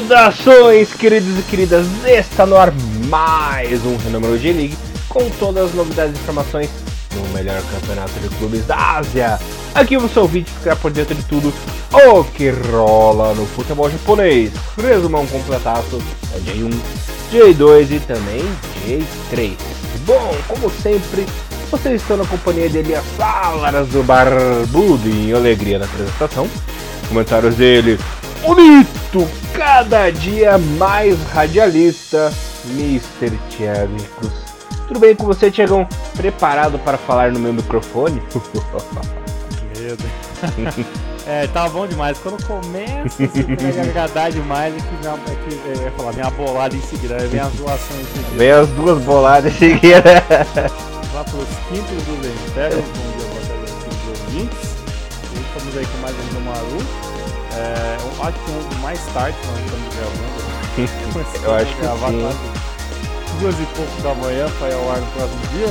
Saudações, queridos e queridas! Está no ar mais um Renúmero de League com todas as novidades e informações do melhor campeonato de clubes da Ásia. Aqui você é o vídeo ficar por dentro de tudo o que rola no futebol japonês. Resumão completaço é J1, J2 e também J3. Bom, como sempre, vocês estão na companhia de Elias Salas do Barbudo em alegria na apresentação. Comentários dele, bonito, cada dia mais radialista, Mr. Thiago Cruz. Tudo bem com você, Tiagão? Preparado para falar no meu microfone? Medo. é, tá bom demais. Quando começa a agradar demais, é que, minha, é que é, falar, minha bolada em seguida, vem as doações em seguida. Vem as duas boladas em seguida. Vá pros quintos do Império, bom dia, boa tarde, ouvintes. E estamos aí com mais um do Maru. É, eu acho que um mais tarde, quando estamos gravando. Eu acho que gravar sim. quase duas e pouco da manhã para ao ar no próximo dia.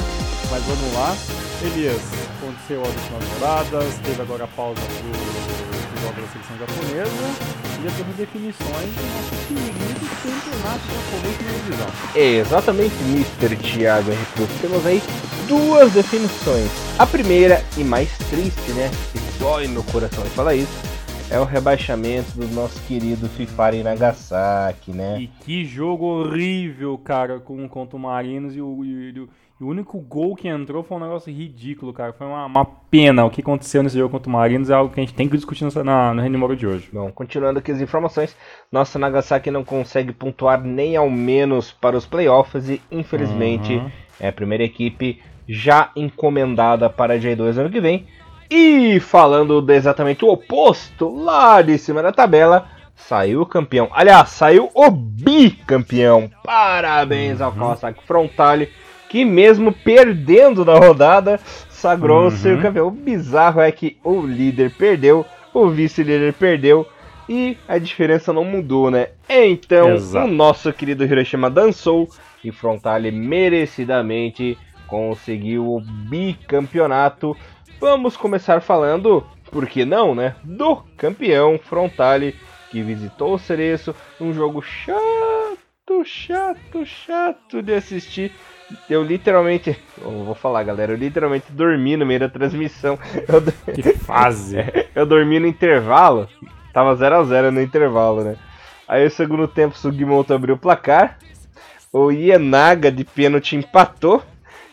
Mas vamos lá. Elias, aconteceu as últimas rodadas, teve agora a pausa do, do jogo da seleção japonesa e já temos definições do nosso querido campeonato japonês de divisão. Exatamente, Mr. Thiago Henrique. Temos aí duas definições. A primeira e mais triste, né? Que dói no coração de falar isso. É o rebaixamento do nosso querido Fifari Nagasaki, né? E que jogo horrível, cara, com, contra o Marinos e o, e o- e o único gol que entrou foi um negócio ridículo, cara. Foi uma, uma pena o que aconteceu nesse jogo contra o Marinos, é algo que a gente tem que discutir nessa- na, no Renimoro de hoje. Bom, continuando aqui as informações, nossa Nagasaki não consegue pontuar nem ao menos para os playoffs e infelizmente Uhum. é a primeira equipe já encomendada para a J2 ano que vem. E falando exatamente o oposto, lá de cima da tabela, saiu o campeão. Aliás, saiu o bicampeão. Parabéns ao Kawasaki Frontale, que mesmo perdendo na rodada, sagrou-se Uhum. o campeão. O bizarro é que o líder perdeu, o vice-líder perdeu. E a diferença não mudou, né? Então, Exato. o nosso querido Hiroshima dançou e Frontale merecidamente conseguiu o bicampeonato. Vamos começar falando, por que não, né? Do campeão Frontale que visitou o Cereço, um jogo chato, chato, chato de assistir. Eu literalmente, eu vou falar, galera, eu literalmente dormi no meio da transmissão. Eu, Que fase! eu dormi no intervalo, tava 0 a 0 no intervalo, né? Aí o segundo tempo o Sugimoto abriu o placar, o Ienaga de pênalti empatou,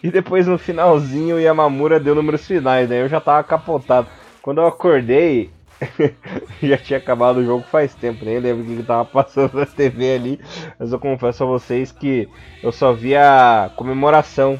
e depois no finalzinho o Yamamura deu números finais, né? Eu já tava capotado. Quando eu acordei, já tinha acabado o jogo faz tempo, nem lembro o que que tava passando na TV ali, mas eu confesso a vocês que eu só vi a comemoração.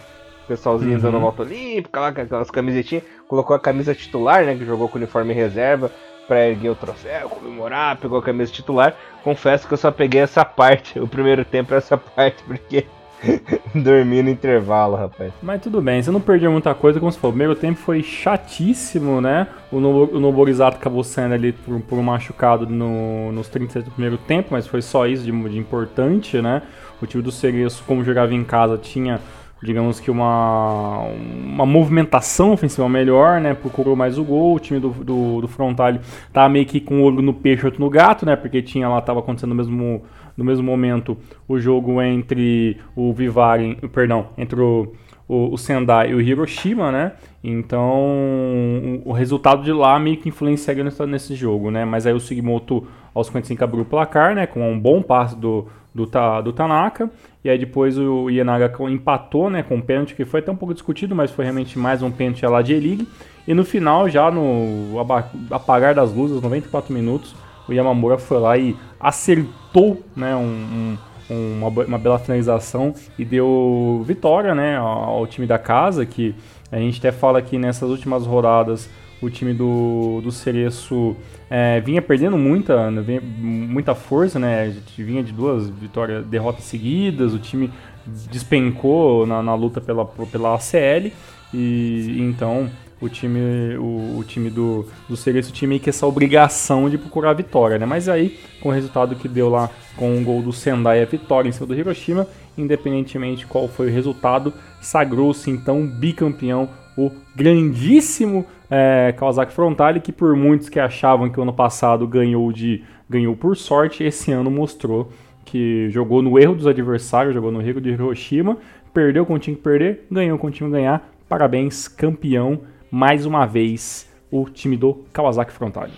O pessoalzinho Uhum. dando volta olímpica lá com aquelas camisetinhas, colocou a camisa titular, né? Que jogou com o uniforme reserva pra erguer o troféu, comemorar, pegou a camisa titular. Confesso que eu só peguei essa parte, o primeiro tempo essa parte, porque dormi no intervalo, rapaz. Mas tudo bem, você não perdeu muita coisa, como você falou. O primeiro tempo foi chatíssimo, né? O, o Noborizato acabou saindo ali por, por um machucado no, nos 36 do primeiro tempo, mas foi só isso de, de importante, né? O time do Cereço, como jogava em casa, tinha, digamos que uma, uma movimentação ofensiva melhor, né? Procurou mais o gol. O time do, do, do Frontale tava meio que com o olho no peixe outro no gato, né? Porque tinha lá, tava acontecendo no mesmo, no mesmo momento o jogo entre o Vivaren, perdão, entre o, o, o Sendai e o Hiroshima, né? Então o, resultado de lá meio que influenciaria nesse, jogo, né? Mas aí o Sugimoto aos 55 abriu o placar, né? Com um bom passe do, do, do Tanaka. E aí depois o Ienaga empatou, né? Com um pênalti que foi até um pouco discutido, mas foi realmente mais um pênalti lá de E-League. E no final, já no apagar das luzes, 94 minutos, o Yamamura foi lá e acertou, né? um- um- uma, uma bela finalização e deu vitória né, ao, time da casa, que a gente até fala que nessas últimas rodadas o time do, do Cereço é, vinha perdendo muita, né, muita força, né? A gente vinha de duas vitórias, derrotas seguidas, o time despencou na, na luta pela, pela ACL e então o time, o, o time do, do Cereço tinha meio que essa obrigação de procurar a vitória, né? Mas aí, com o resultado que deu lá com o gol do Sendai, a vitória em cima do Hiroshima, independentemente qual foi o resultado, sagrou-se então bicampeão o grandíssimo é, Kawasaki Frontale, que por muitos que achavam que o ano passado ganhou de ganhou por sorte. Esse ano mostrou que jogou no erro dos adversários, jogou no erro de Hiroshima, perdeu com o time perder, ganhou com o time ganhar. Parabéns, campeão, mais uma vez, o time do Kawasaki Frontale.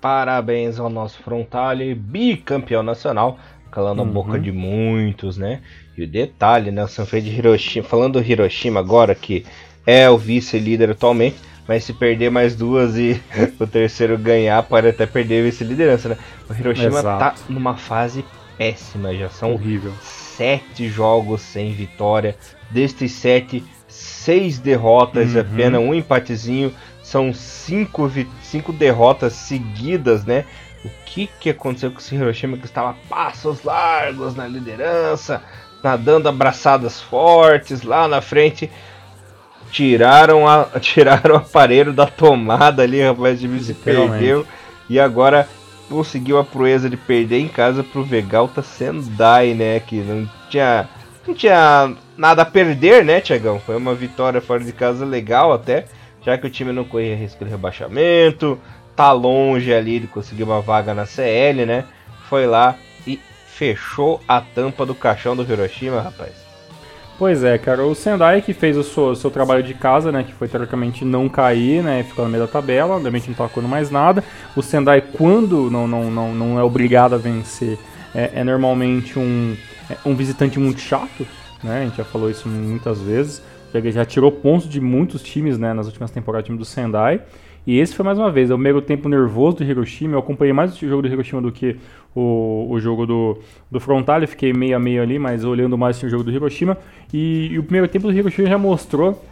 Parabéns ao nosso Frontale, bicampeão nacional, calando uhum. a boca de muitos, né? E o detalhe, né? O de Hiroshima, falando do Hiroshima agora, que é o vice-líder atualmente, mas se perder mais duas e o terceiro ganhar, pode até perder vice-liderança, né? O Hiroshima Exato. tá numa fase péssima, já são Horrível. sete jogos sem vitória. Destes sete, seis derrotas, uhum. apenas um empatezinho. São cinco, cinco derrotas seguidas, né? O que, que aconteceu com esse Hiroshima que estava passos largos na liderança, nadando abraçadas fortes lá na frente? Tiraram, a, tiraram o aparelho da tomada ali, rapaz, de se perdeu. E agora conseguiu a proeza de perder em casa pro Vegalta Sendai, né? Que não tinha, não tinha nada a perder, né, Tiagão? Foi uma vitória fora de casa legal até, já que o time não corria risco de rebaixamento, tá longe ali de conseguir uma vaga na CL, né? Foi lá e fechou a tampa do caixão do Hiroshima, rapaz. Pois é, cara, o Sendai que fez o seu, seu, trabalho de casa, né, que foi teoricamente não cair, né, ficou no meio da tabela, obviamente não tocou mais nada. O Sendai, quando não, não, não, não é obrigado a vencer, é, é normalmente um, é um visitante muito chato, né, a gente já falou isso muitas vezes, já, já tirou pontos de muitos times, né, nas últimas temporadas, time do Sendai. E esse foi mais uma vez, é o meio tempo nervoso do Hiroshima. Eu acompanhei mais o jogo do Hiroshima do que o, o jogo do, do Frontal. Eu fiquei meio a meio ali, mas olhando mais o jogo do Hiroshima. E, e o primeiro tempo do Hiroshima já mostrou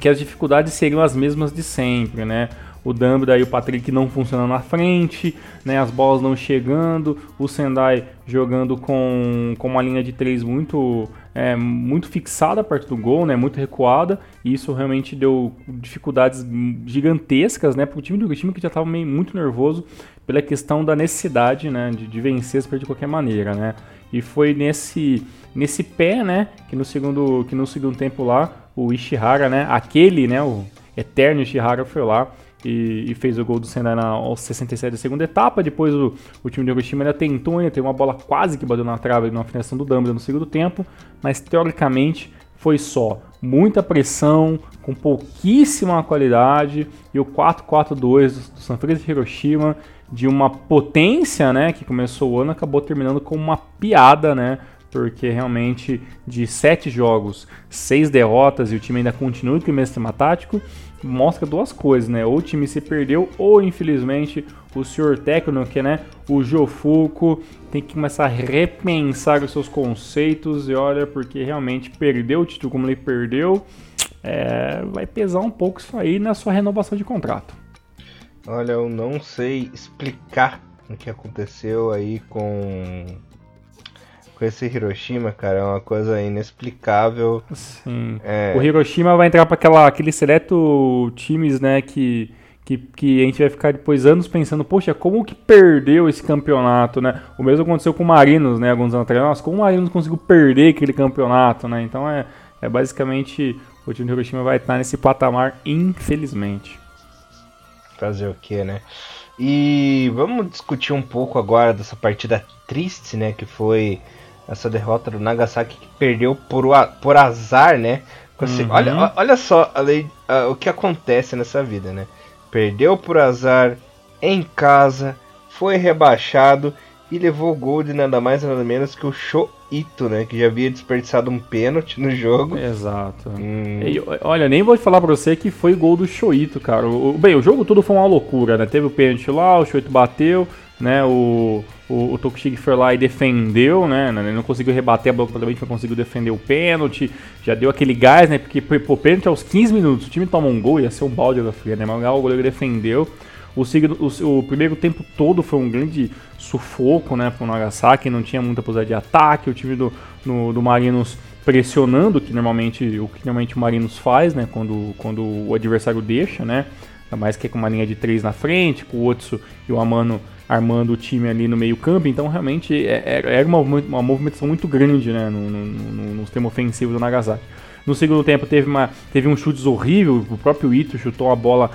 que as dificuldades seriam as mesmas de sempre, né? o Dumbledore e o Patrick não funcionando na frente, né, as bolas não chegando, o Sendai jogando com, com uma linha de três muito, é, muito fixada perto do gol, né, muito recuada, e isso realmente deu dificuldades gigantescas né, para o time do time que já estava muito nervoso pela questão da necessidade né, de, de vencer de qualquer maneira. Né. E foi nesse, nesse pé né, que, no segundo, que no segundo tempo lá, o Ishihara, né, aquele, né, o eterno Ishihara foi lá e, e, fez o gol do Sendai na aos 67 da segunda etapa. Depois o, o time de Hiroshima ainda tentou, ainda teve uma bola quase que bateu na trave na finalização do Dumbledore no segundo tempo, mas teoricamente foi só muita pressão, com pouquíssima qualidade e o 4-4-2 do, Sanfrecce de Hiroshima de uma potência, né, que começou o ano acabou terminando com uma piada, né, porque realmente de sete jogos, seis derrotas e o time ainda continua com o mesmo sistema tático, mostra duas coisas, né? Ou o time se perdeu, ou infelizmente o senhor técnico, que né, o Jofuco, tem que começar a repensar os seus conceitos e olha, porque realmente perdeu o título como ele perdeu, é, vai pesar um pouco isso aí na sua renovação de contrato. Olha, eu não sei explicar o que aconteceu aí com com esse Hiroshima, cara, é uma coisa inexplicável. Sim. É... O Hiroshima vai entrar para aquela aquele seleto times, né, que, que que a gente vai ficar depois anos pensando, poxa, como que perdeu esse campeonato, né? O mesmo aconteceu com o Marinos, né, alguns anos atrás. Nossa, como o Marinos conseguiu perder aquele campeonato, né? Então é é basicamente o time do Hiroshima vai estar nesse patamar, infelizmente. Fazer o que, né? E vamos discutir um pouco agora dessa partida triste, né? Que foi essa derrota do Nagasaki que perdeu por, por azar, né? Uhum. olha, olha só a lei, o que acontece nessa vida, né? Perdeu por azar em casa, foi rebaixado e levou o gol de nada mais nada menos que o Shoito, né? Que já havia desperdiçado um pênalti no jogo. Exato. Hum. E, olha, nem vou falar pra você que foi gol do Shoito, cara. O, bem, o jogo todo foi uma loucura, né? Teve o pênalti lá, o Shoito bateu, né? O, o, o Tokushige foi lá e defendeu, né? Ele não conseguiu rebater a bola completamente, mas conseguiu defender o pênalti. Já deu aquele gás, né? Porque pô, pênalti aos 15 minutos, o time toma um gol, ia ser um balde da fria, né? Mas o goleiro defendeu. O, o, o, primeiro tempo todo foi um grande sufoco, né? Pro Nagasaki, não tinha muita possibilidade de ataque. O time do, no, do Marinos pressionando, que normalmente o que normalmente o Marinos faz, né? Quando, quando o adversário deixa, né? Ainda mais que é com uma linha de três na frente, com o Otsu e o Amano armando o time ali no meio campo, então realmente é, é, era uma, uma movimentação muito grande né, no, no, no, no sistema ofensivo do Nagasaki. No segundo tempo teve, uma, teve um chutes horrível, o próprio Ito chutou a bola,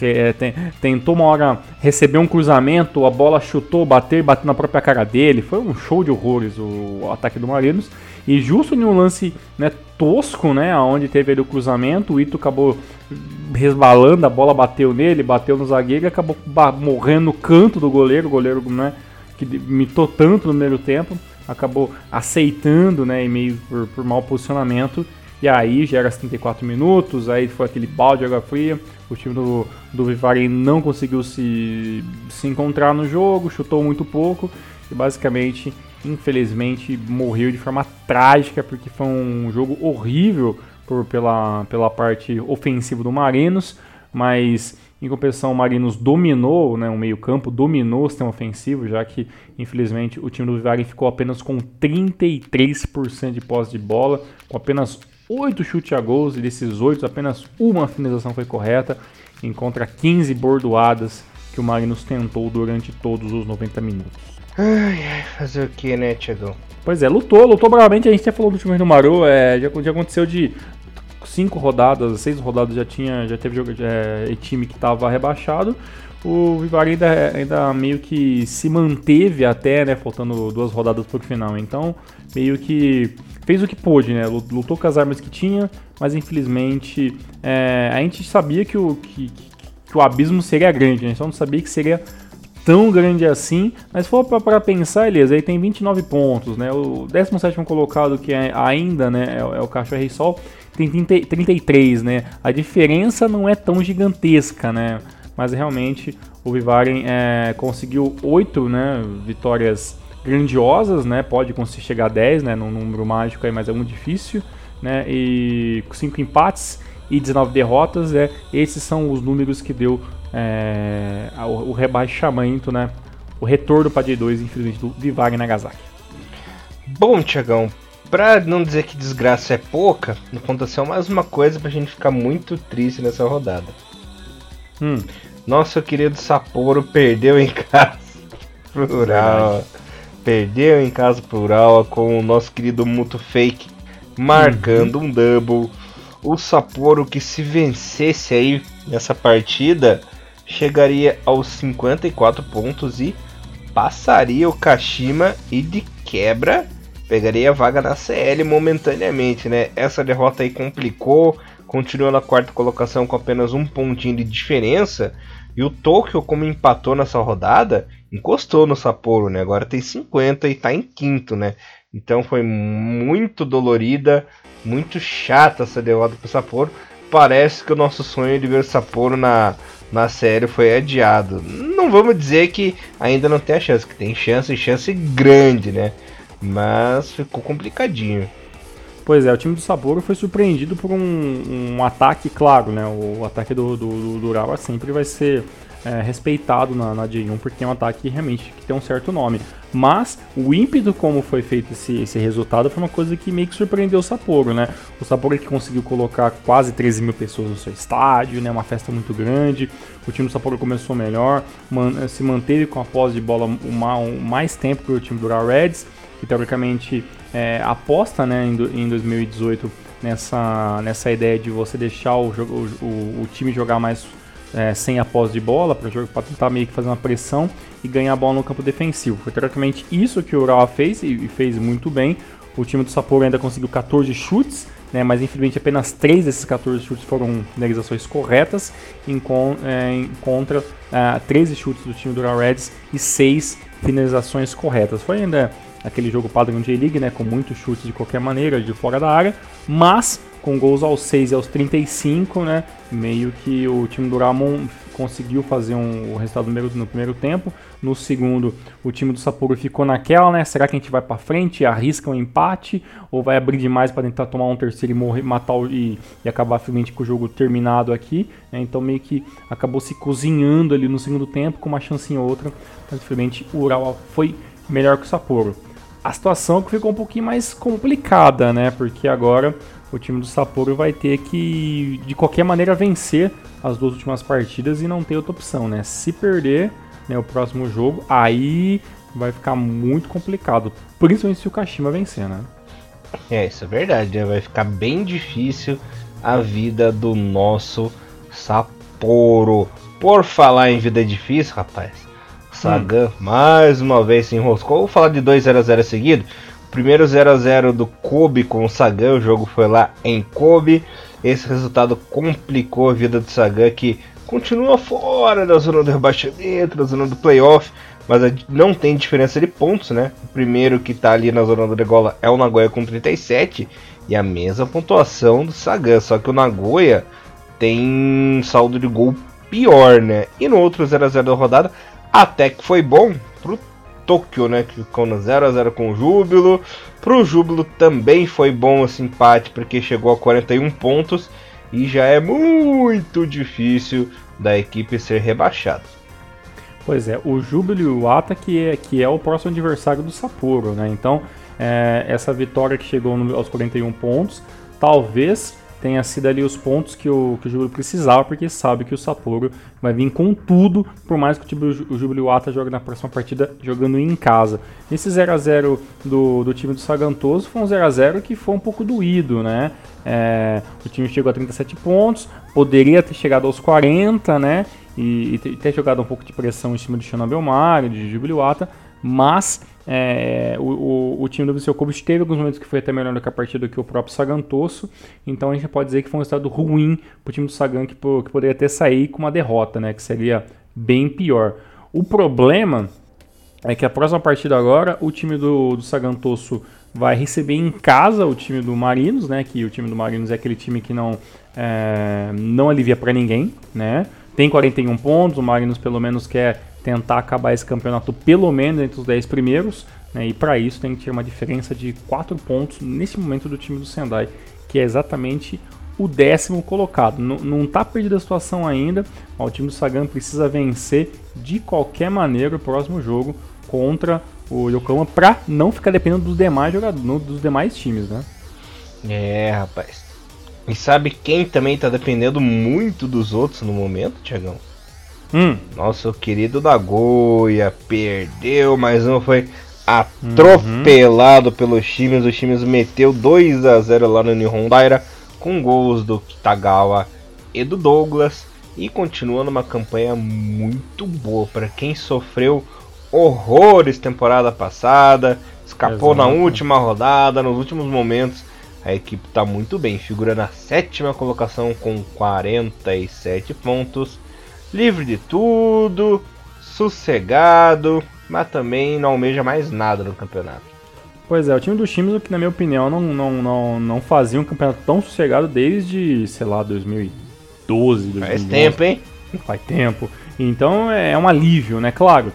é, tentou uma hora receber um cruzamento, a bola chutou, bateu, bateu na própria cara dele. Foi um show de horrores o ataque do Marinos. E justo em um lance né, tosco, né, onde teve ali o cruzamento, o Ito acabou resbalando, a bola bateu nele, bateu no zagueiro e acabou morrendo no canto do goleiro, o goleiro né, que mitou tanto no primeiro tempo, acabou aceitando, né, e meio por, por mau posicionamento, e aí já era 74 minutos, aí foi aquele balde de água fria, o time do, do Vivari não conseguiu se, se encontrar no jogo, chutou muito pouco, e basicamente infelizmente morreu de forma trágica porque foi um jogo horrível por, pela, pela parte ofensiva do Marinos, mas em compensação o Marinos dominou, né, o meio-campo dominou o sistema ofensivo, já que infelizmente o time do Vivari ficou apenas com 33% de posse de bola, com apenas 8 chutes a gols e desses 8 apenas uma finalização foi correta, em contra 15 bordoadas que o Marinos tentou durante todos os 90 minutos. Ai, fazer o que, né, Tiago? Pois é, lutou, lutou bravamente. A gente já falou do time do Maru, é, já, já aconteceu de cinco rodadas, seis rodadas já tinha, já teve jogo, é, time que estava rebaixado. O Vivari ainda, ainda meio que se manteve até, né, faltando duas rodadas para o final. Então, meio que fez o que pôde, né, lutou com as armas que tinha, mas infelizmente é, a gente sabia que o, que, que o abismo seria grande, né, só não sabia que seria tão grande assim, mas for para pensar, Elias, ele tem 29 pontos, né? O 17 colocado, que é ainda né, é, é o Rei Sol, tem 30, 33, né? A diferença não é tão gigantesca, né? Mas realmente o Vivaren é, conseguiu 8 né, vitórias grandiosas, né? Pode conseguir chegar a 10, né? Num número mágico aí, mas é muito difícil, né? E 5 empates e 19 derrotas, é, esses são os números que deu é, o, o, rebaixamento, né? O retorno para D2, infelizmente, do Vivar Nagasaki. Bom, Tiagão, pra não dizer que desgraça é pouca, aconteceu mais uma coisa pra gente ficar muito triste nessa rodada. Hum. Nosso querido Sapporo perdeu em casa plural. Perdeu em casa plural com o nosso querido Muto Fake marcando uhum. um double. O Sapporo que se vencesse aí nessa partida chegaria aos 54 pontos e passaria o Kashima e de quebra pegaria a vaga na CL momentaneamente, né? Essa derrota aí complicou, continua na quarta colocação com apenas um pontinho de diferença. E o Tokyo, como empatou nessa rodada, encostou no Sapporo, né? Agora tem 50 e tá em quinto, né? Então foi muito dolorida, muito chata essa derrota pro Sapporo. Parece que o nosso sonho de ver o Sapporo na, na série foi adiado. Não vamos dizer que ainda não tem a chance, que tem chance chance grande, né? Mas ficou complicadinho. Pois é, o time do Sapporo foi surpreendido por um, um ataque, claro, né? O ataque do, do, do Urawa sempre vai ser é, respeitado na, na J1, porque é um ataque realmente que tem um certo nome. Mas o ímpeto como foi feito esse, esse resultado foi uma coisa que meio que surpreendeu o Sapporo, né? O Sapporo que conseguiu colocar quase 13 mil pessoas no seu estádio, né? Uma festa muito grande. O time do Sapporo começou melhor, man, se manteve com a posse de bola o mais tempo que o time do Reds, que teoricamente é, aposta né, em, em 2018 nessa, nessa ideia de você deixar o, o, o time jogar mais é, sem a posse de bola para tentar meio que fazer uma pressão e ganhar a bola no campo defensivo. Foi teoricamente isso que o Urawa fez e, fez muito bem. O time do Sapporo ainda conseguiu 14 chutes, né, mas infelizmente apenas 3 desses 14 chutes foram finalizações corretas, em, é, em contra é, 13 chutes do time do Urawa Reds e 6 finalizações corretas. Foi ainda aquele jogo padrão J-League, né, com muitos chutes de qualquer maneira, de fora da área, mas com gols aos 6 e aos 35, né? Meio que o time do Ramon conseguiu fazer um, resultado no, no primeiro tempo. No segundo, o time do Sapporo ficou naquela, né? Será que a gente vai para frente, arrisca um empate ou vai abrir demais para tentar tomar um terceiro e morrer, matar o, e, e acabar finalmente com o jogo terminado aqui? Né? Então meio que acabou se cozinhando ali no segundo tempo com uma chance em outra. Mas infelizmente o Ural foi melhor que o Sapporo. A situação que ficou um pouquinho mais complicada, né? Porque agora o time do Sapporo vai ter que, de qualquer maneira, vencer as duas últimas partidas e não ter outra opção, né? Se perder né, o próximo jogo, aí vai ficar muito complicado, principalmente se o Kashima vencer, né? É, isso é verdade, né? Vai ficar bem difícil a vida do nosso Sapporo. Por falar em vida difícil, rapaz, Sagan hum. mais uma vez se enroscou. Vou falar de 2 0 0 seguido. Primeiro 0 x 0 do Kobe com o Sagan, o jogo foi lá em Kobe. Esse resultado complicou a vida do Sagan, que continua fora da zona do rebaixamento, da zona do playoff, mas não tem diferença de pontos, né? O primeiro que tá ali na zona do degola é o Nagoya com 37 e a mesma pontuação do Sagan, só que o Nagoya tem saldo de gol pior, né? E no outro 0 x 0 da rodada, até que foi bom pro Tóquio, né? Que ficou no 0 x 0 com o Júbilo. Pro Júbilo também foi bom esse empate, porque chegou a 41 pontos e já é muito difícil da equipe ser rebaixada. Pois é, o Júbilo o Ata que é, que é o próximo adversário do Sapporo, né? Então, é, essa vitória que chegou no, aos 41 pontos, talvez tenha sido ali os pontos que o, que o Júbilo precisava, porque sabe que o Sapporo vai vir com tudo, por mais que o, o Júbilo Iwata jogue na próxima partida jogando em casa. Esse 0 a 0 do, do time do Sagantoso foi um 0 a 0 que foi um pouco doído, né? É, o time chegou a 37 pontos, poderia ter chegado aos 40, né? E, e ter jogado um pouco de pressão em cima de Shona Belmar, de Júbilo Iwata, mas é, o, o, o, time do Viseu Kobe teve alguns momentos que foi até melhor do que a partida do que o próprio Sagantoso, então a gente pode dizer que foi um estado ruim para o time do Sagan, que, que poderia ter saído com uma derrota, né, que seria bem pior. O problema é que a próxima partida agora, o time do, do Sagantoso vai receber em casa o time do Marinos, né, que o time do Marinos é aquele time que não, é, não alivia para ninguém, né, tem 41 pontos, o Marinos pelo menos quer tentar acabar esse campeonato pelo menos entre os 10 primeiros, né, e para isso tem que ter uma diferença de 4 pontos nesse momento do time do Sendai, que é exatamente o décimo colocado. N não está perdida a situação ainda, o time do Sagan precisa vencer de qualquer maneira o próximo jogo contra o Yokohama para não ficar dependendo dos demais jogadores, dos demais times, né? É, rapaz. E sabe quem também está dependendo muito dos outros no momento, Tiagão? Hum. Nosso querido Nagoya perdeu, mas não foi atropelado uhum. pelos times. Os times meteu 2 a 0 lá no Nihon Daira com gols do Kitagawa e do Douglas e continua numa campanha muito boa para quem sofreu horrores temporada passada, escapou Exato. na última rodada, nos últimos momentos. A equipe está muito bem, figura na sétima colocação com 47 pontos livre de tudo, sossegado, mas também não almeja mais nada no campeonato. Pois é, o time do Shimizu que na minha opinião não, não, não, não fazia um campeonato tão sossegado desde, sei lá, 2012, 2011. Faz tempo, hein? Faz tempo. Então é um alívio, né? Claro.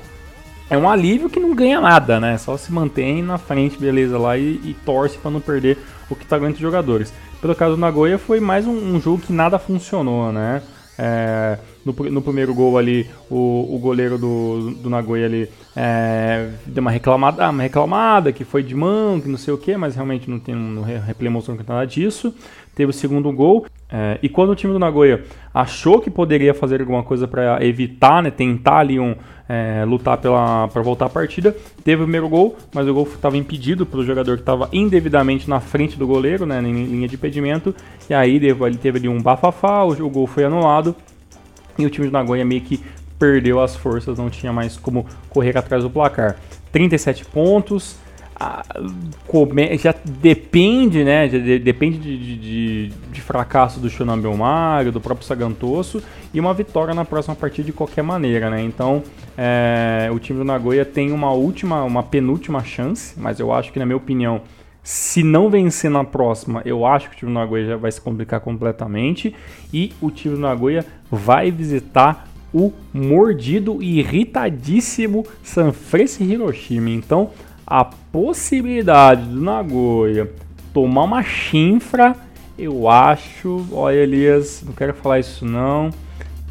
É um alívio que não ganha nada, né? Só se mantém na frente, beleza, lá e, e torce para não perder o que tá ganhando os jogadores. Pelo caso do Nagoya, foi mais um, um jogo que nada funcionou, né? É, no, no, primeiro gol ali, o, o goleiro do, do Nagoya ali é, deu uma reclamada, uma reclamada que foi de mão, que não sei o que, mas realmente não tem no replay mostrou que nada disso. Teve o segundo gol. É, e quando o time do Nagoya achou que poderia fazer alguma coisa para evitar, né, tentar ali um, é, lutar para voltar a partida, teve o primeiro gol, mas o gol estava impedido pelo jogador que estava indevidamente na frente do goleiro, né, em linha de impedimento, e aí teve, teve ali um bafafá, o, o gol foi anulado, e o time do Nagoya meio que perdeu as forças, não tinha mais como correr atrás do placar. 37 pontos, já depende, né? Já depende de, de, de, fracasso do Shonan Belmar, do próprio Sagantoso e uma vitória na próxima partida de qualquer maneira, né? Então é, o time do Nagoya tem uma última, uma penúltima chance, mas eu acho que na minha opinião se não vencer na próxima, eu acho que o time do Nagoya já vai se complicar completamente. E o time do Nagoya vai visitar o mordido e irritadíssimo Sanfrecce Hiroshima. Então, a possibilidade do Nagoya tomar uma chinfra, eu acho. Olha, Elias, não quero falar isso não,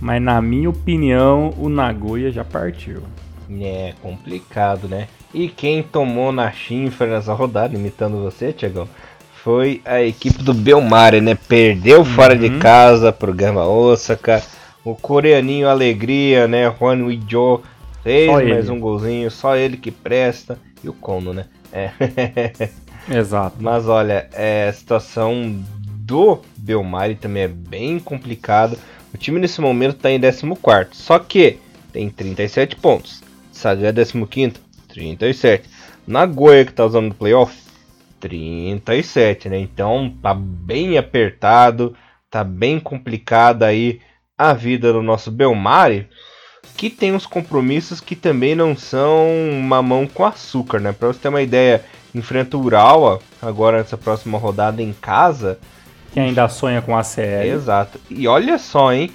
mas na minha opinião, o Nagoya já partiu. É complicado, né? E quem tomou na chinfra nessa rodada, imitando você, Tiagão, foi a equipe do Belmare, né? Perdeu fora uhum. de casa pro Gama Osaka. O coreaninho Alegria, né? Juan Wijo fez só mais ele. um golzinho, só ele que presta. E o Kono, né? É. Exato. Mas olha, é, a situação do Belmari também é bem complicada. O time nesse momento está em 14, só que tem 37 pontos. Saga é 15, 37. Nagoya, que está usando o playoff, 37, né? Então tá bem apertado, tá bem complicada aí a vida do nosso Belmari, que tem uns compromissos que também não são mamão com açúcar, né? Para você ter uma ideia, enfrenta o Urawa agora nessa próxima rodada em casa. Que ainda sonha com a CL. Exato. E olha só, hein?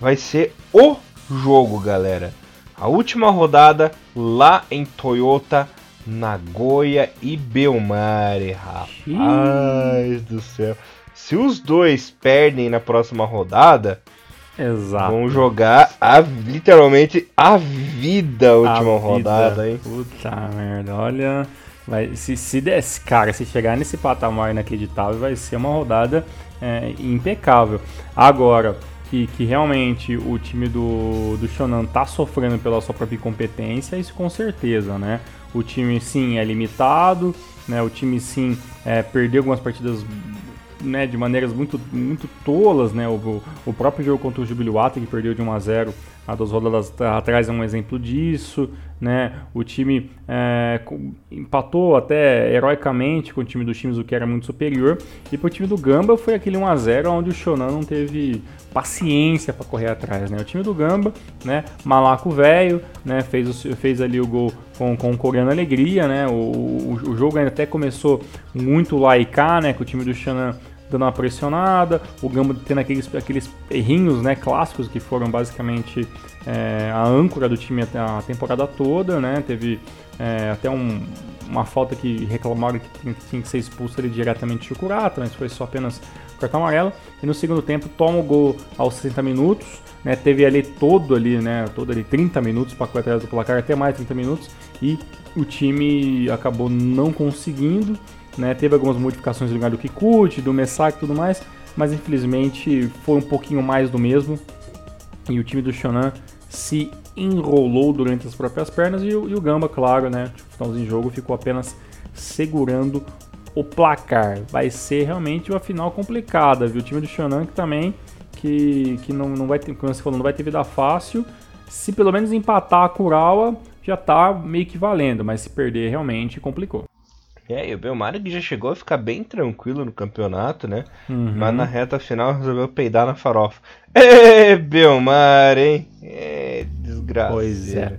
Vai ser o jogo, galera. A última rodada lá em Toyota Nagoya e Belmare, rapaz do céu. Se os dois perdem na próxima rodada, Exato. vão jogar a, literalmente a vida a última a rodada, hein? Puta merda, olha. Vai, se, se desse, cara, se chegar nesse patamar inacreditável, vai ser uma rodada é, impecável. Agora, que, que realmente o time do, do Shonan tá sofrendo pela sua própria incompetência, isso com certeza, né? O time sim é limitado, né? O time sim é, perdeu algumas partidas né, de maneiras muito, muito tolas, né? O, o próprio jogo contra o Jubiluata, que perdeu de 1 a 0 há duas rodadas atrás, é um exemplo disso, né? O time é, empatou até heroicamente com o time do times, o que era muito superior. E para o time do Gamba foi aquele 1 a 0 onde o Shonan não teve paciência para correr atrás, né? O time do Gamba, né? Malaco velho, né? Fez, fez ali o gol com, com o coreano alegria, né? O, o, o, jogo ainda até começou muito lá né? Com o time do Shonan dando uma pressionada, o Gamba tendo aqueles, aqueles errinhos né, clássicos que foram basicamente é, a âncora do time a temporada toda, né? Teve é, até um, uma falta que reclamaram que tinha, que tinha que ser expulso ali diretamente de Curata, mas foi só apenas cartão amarelo. E no segundo tempo toma o gol aos 60 minutos, né? Teve ali todo ali, né? Todo ali 30 minutos para correr atrás do placar, até mais 30 minutos, e o time acabou não conseguindo, né? Teve algumas modificações no lugar do Kikuchi, do Messac e tudo mais, mas infelizmente foi um pouquinho mais do mesmo. E o time do Shonan se enrolou durante as próprias pernas e o, e o Gamba, claro, né? Tipo, finalzinho de jogo ficou apenas segurando o placar. Vai ser realmente uma final complicada, viu? O time do Shonan que também que, que não, não vai ter, como você falou, não vai ter vida fácil. Se pelo menos empatar a Kurawa, já tá meio que valendo, mas se perder realmente complicou. É, e o Belmari que já chegou a ficar bem tranquilo no campeonato, né? Uhum. Mas na reta final resolveu peidar na farofa. Ê, Belmar, hein? É, desgraça. Pois é.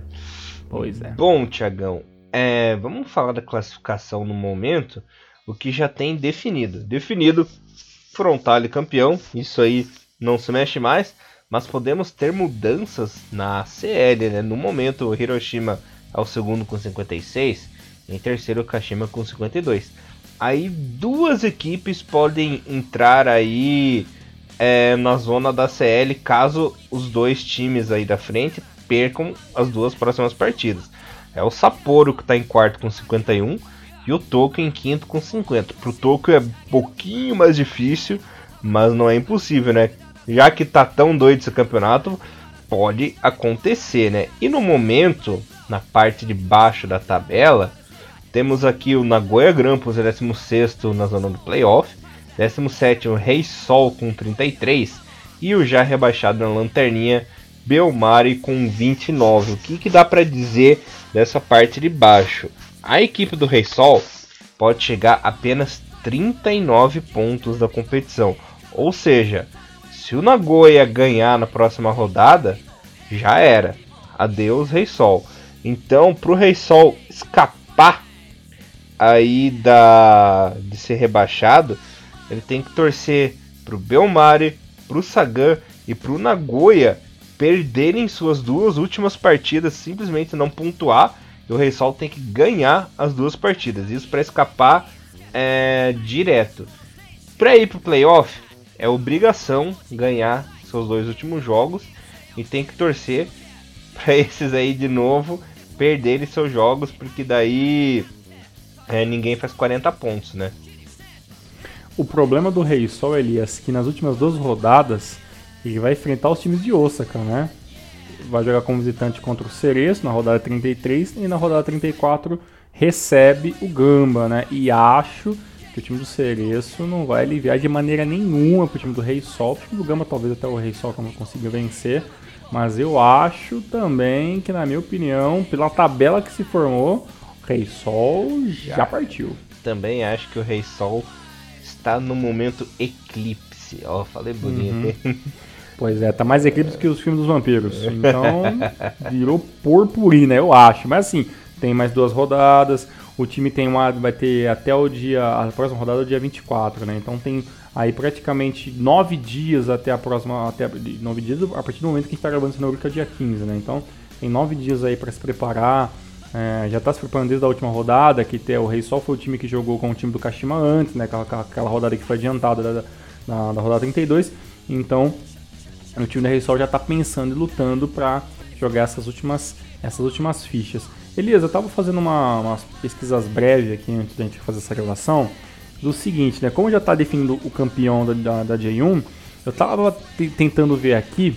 Pois é. Bom, Tiagão, é, vamos falar da classificação no momento o que já tem definido. Definido, Frontale campeão, isso aí não se mexe mais, mas podemos ter mudanças na CL, né? No momento, o Hiroshima é o segundo com 56, em terceiro o Kashima com 52. Aí duas equipes podem entrar aí é, na zona da CL caso os dois times aí da frente percam as duas próximas partidas. É o Sapporo que está em quarto com 51 e o Tokyo em quinto com 50. Pro Tokyo é um pouquinho mais difícil, mas não é impossível, né? Já que tá tão doido esse campeonato, pode acontecer, né? E no momento, na parte de baixo da tabela, temos aqui o Nagoya Grampus, 16 na zona do playoff, 17 o Rei Sol com 33 e o já rebaixado na lanterninha Belmari com 29. O que, que dá para dizer dessa parte de baixo? A equipe do Rei Sol pode chegar a apenas 39 pontos da competição. Ou seja, se o Nagoya ganhar na próxima rodada, já era. Adeus, Rei Sol. Então, para o Rei Sol escapar aí da de ser rebaixado, ele tem que torcer para o Belmare, para o Sagan e para o Nagoya perderem suas duas últimas partidas, simplesmente não pontuar e o Rei Sol tem que ganhar as duas partidas. Isso para escapar é, direto. Para ir para o playoff, é obrigação ganhar seus dois últimos jogos e tem que torcer para esses aí de novo perderem seus jogos, porque daí é, ninguém faz 40 pontos, né? O problema do Rei Sol, Elias, que nas últimas duas rodadas ele vai enfrentar os times de Osaka, né? vai jogar como visitante contra o Cereço na rodada 33 e na rodada 34 recebe o Gamba, né? E acho que o time do Cereço não vai aliviar de maneira nenhuma pro time do Rei Sol. O time do Gamba talvez até o Rei Sol consiga vencer. Mas eu acho também que, na minha opinião, pela tabela que se formou, Rei Sol já, já partiu. Também acho que o Rei Sol está no momento eclipse. Ó, oh, falei bonito. Uhum. Pois é, tá mais eclipse que os filmes dos vampiros. Então, virou purpurina, eu acho. Mas assim, tem mais duas rodadas. O time tem uma, vai ter até o dia. A próxima rodada é o dia 24, né? Então tem aí praticamente nove dias até a próxima. Até nove dias a partir do momento que a gente tá gravando esse que é o dia 15, né? Então tem nove dias aí para se preparar. É, já está se preparando desde a última rodada, que o Rei Sol foi o time que jogou com o time do Kashima antes, né? Aquela, aquela rodada que foi adiantada da, da, da rodada 32. Então, o time do Rei Sol já está pensando e lutando para jogar essas últimas, essas últimas fichas. Elias, eu estava fazendo uma, umas pesquisas breves aqui antes da gente fazer essa gravação, do seguinte, né? Como já está definindo o campeão da, da, da J1, eu estava tentando ver aqui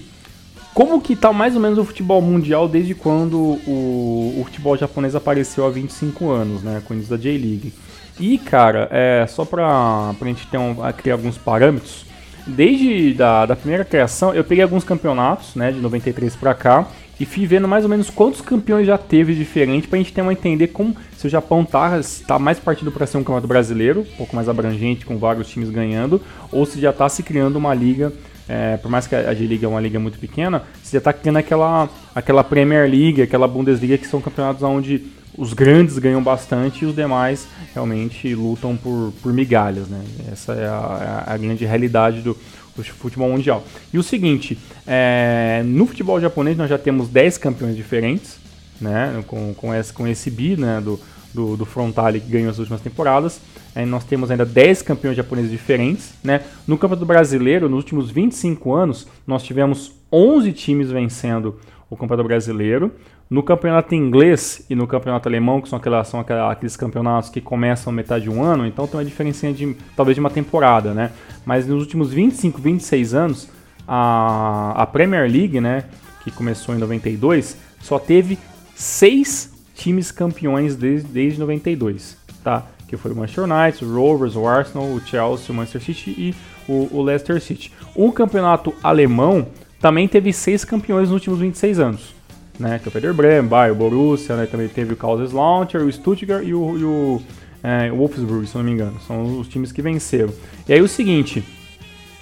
como que tá mais ou menos o futebol mundial desde quando o, o futebol japonês apareceu há 25 anos, né? Com o início da J-League. E, cara, é, só pra, pra gente ter um, criar alguns parâmetros, desde da, da primeira criação, eu peguei alguns campeonatos, né, de 93 pra cá, e fui vendo mais ou menos quantos campeões já teve diferente pra gente ter uma entender como se o Japão tá, tá mais partido para ser um campeonato brasileiro, um pouco mais abrangente, com vários times ganhando, ou se já tá se criando uma liga é, por mais que a G-League é uma liga muito pequena, você já está criando aquela, aquela Premier League, aquela Bundesliga, que são campeonatos onde os grandes ganham bastante e os demais realmente lutam por, por migalhas. Né? Essa é a, a grande realidade do, do, futebol mundial. E o seguinte, é, no futebol japonês nós já temos 10 campeões diferentes, né? com, com, esse, com esse bi né? do, do, do Frontale que ganhou as últimas temporadas. É, nós temos ainda 10 campeões japoneses diferentes. Né? No Campeonato Brasileiro, nos últimos 25 anos, nós tivemos 11 times vencendo o Campeonato Brasileiro. No Campeonato Inglês e no Campeonato Alemão, que são, aquelas, são aqueles campeonatos que começam metade de um ano, então tem uma diferença de talvez de uma temporada, né? Mas nos últimos 25, 26 anos, a, a Premier League, né, que começou em 92, só teve seis times campeões desde, desde 92, tá? Que foi o Manchester United, o Rovers, o Arsenal, o Chelsea, o Manchester City e o, o Leicester City. O campeonato alemão também teve seis campeões nos últimos 26 anos. Né, que é o Werder Bremen, o Borussia, né, também teve o Kaiserslautern, o Stuttgart e o, e o, é, Wolfsburg, se não me engano. São os times que venceram. E aí o seguinte,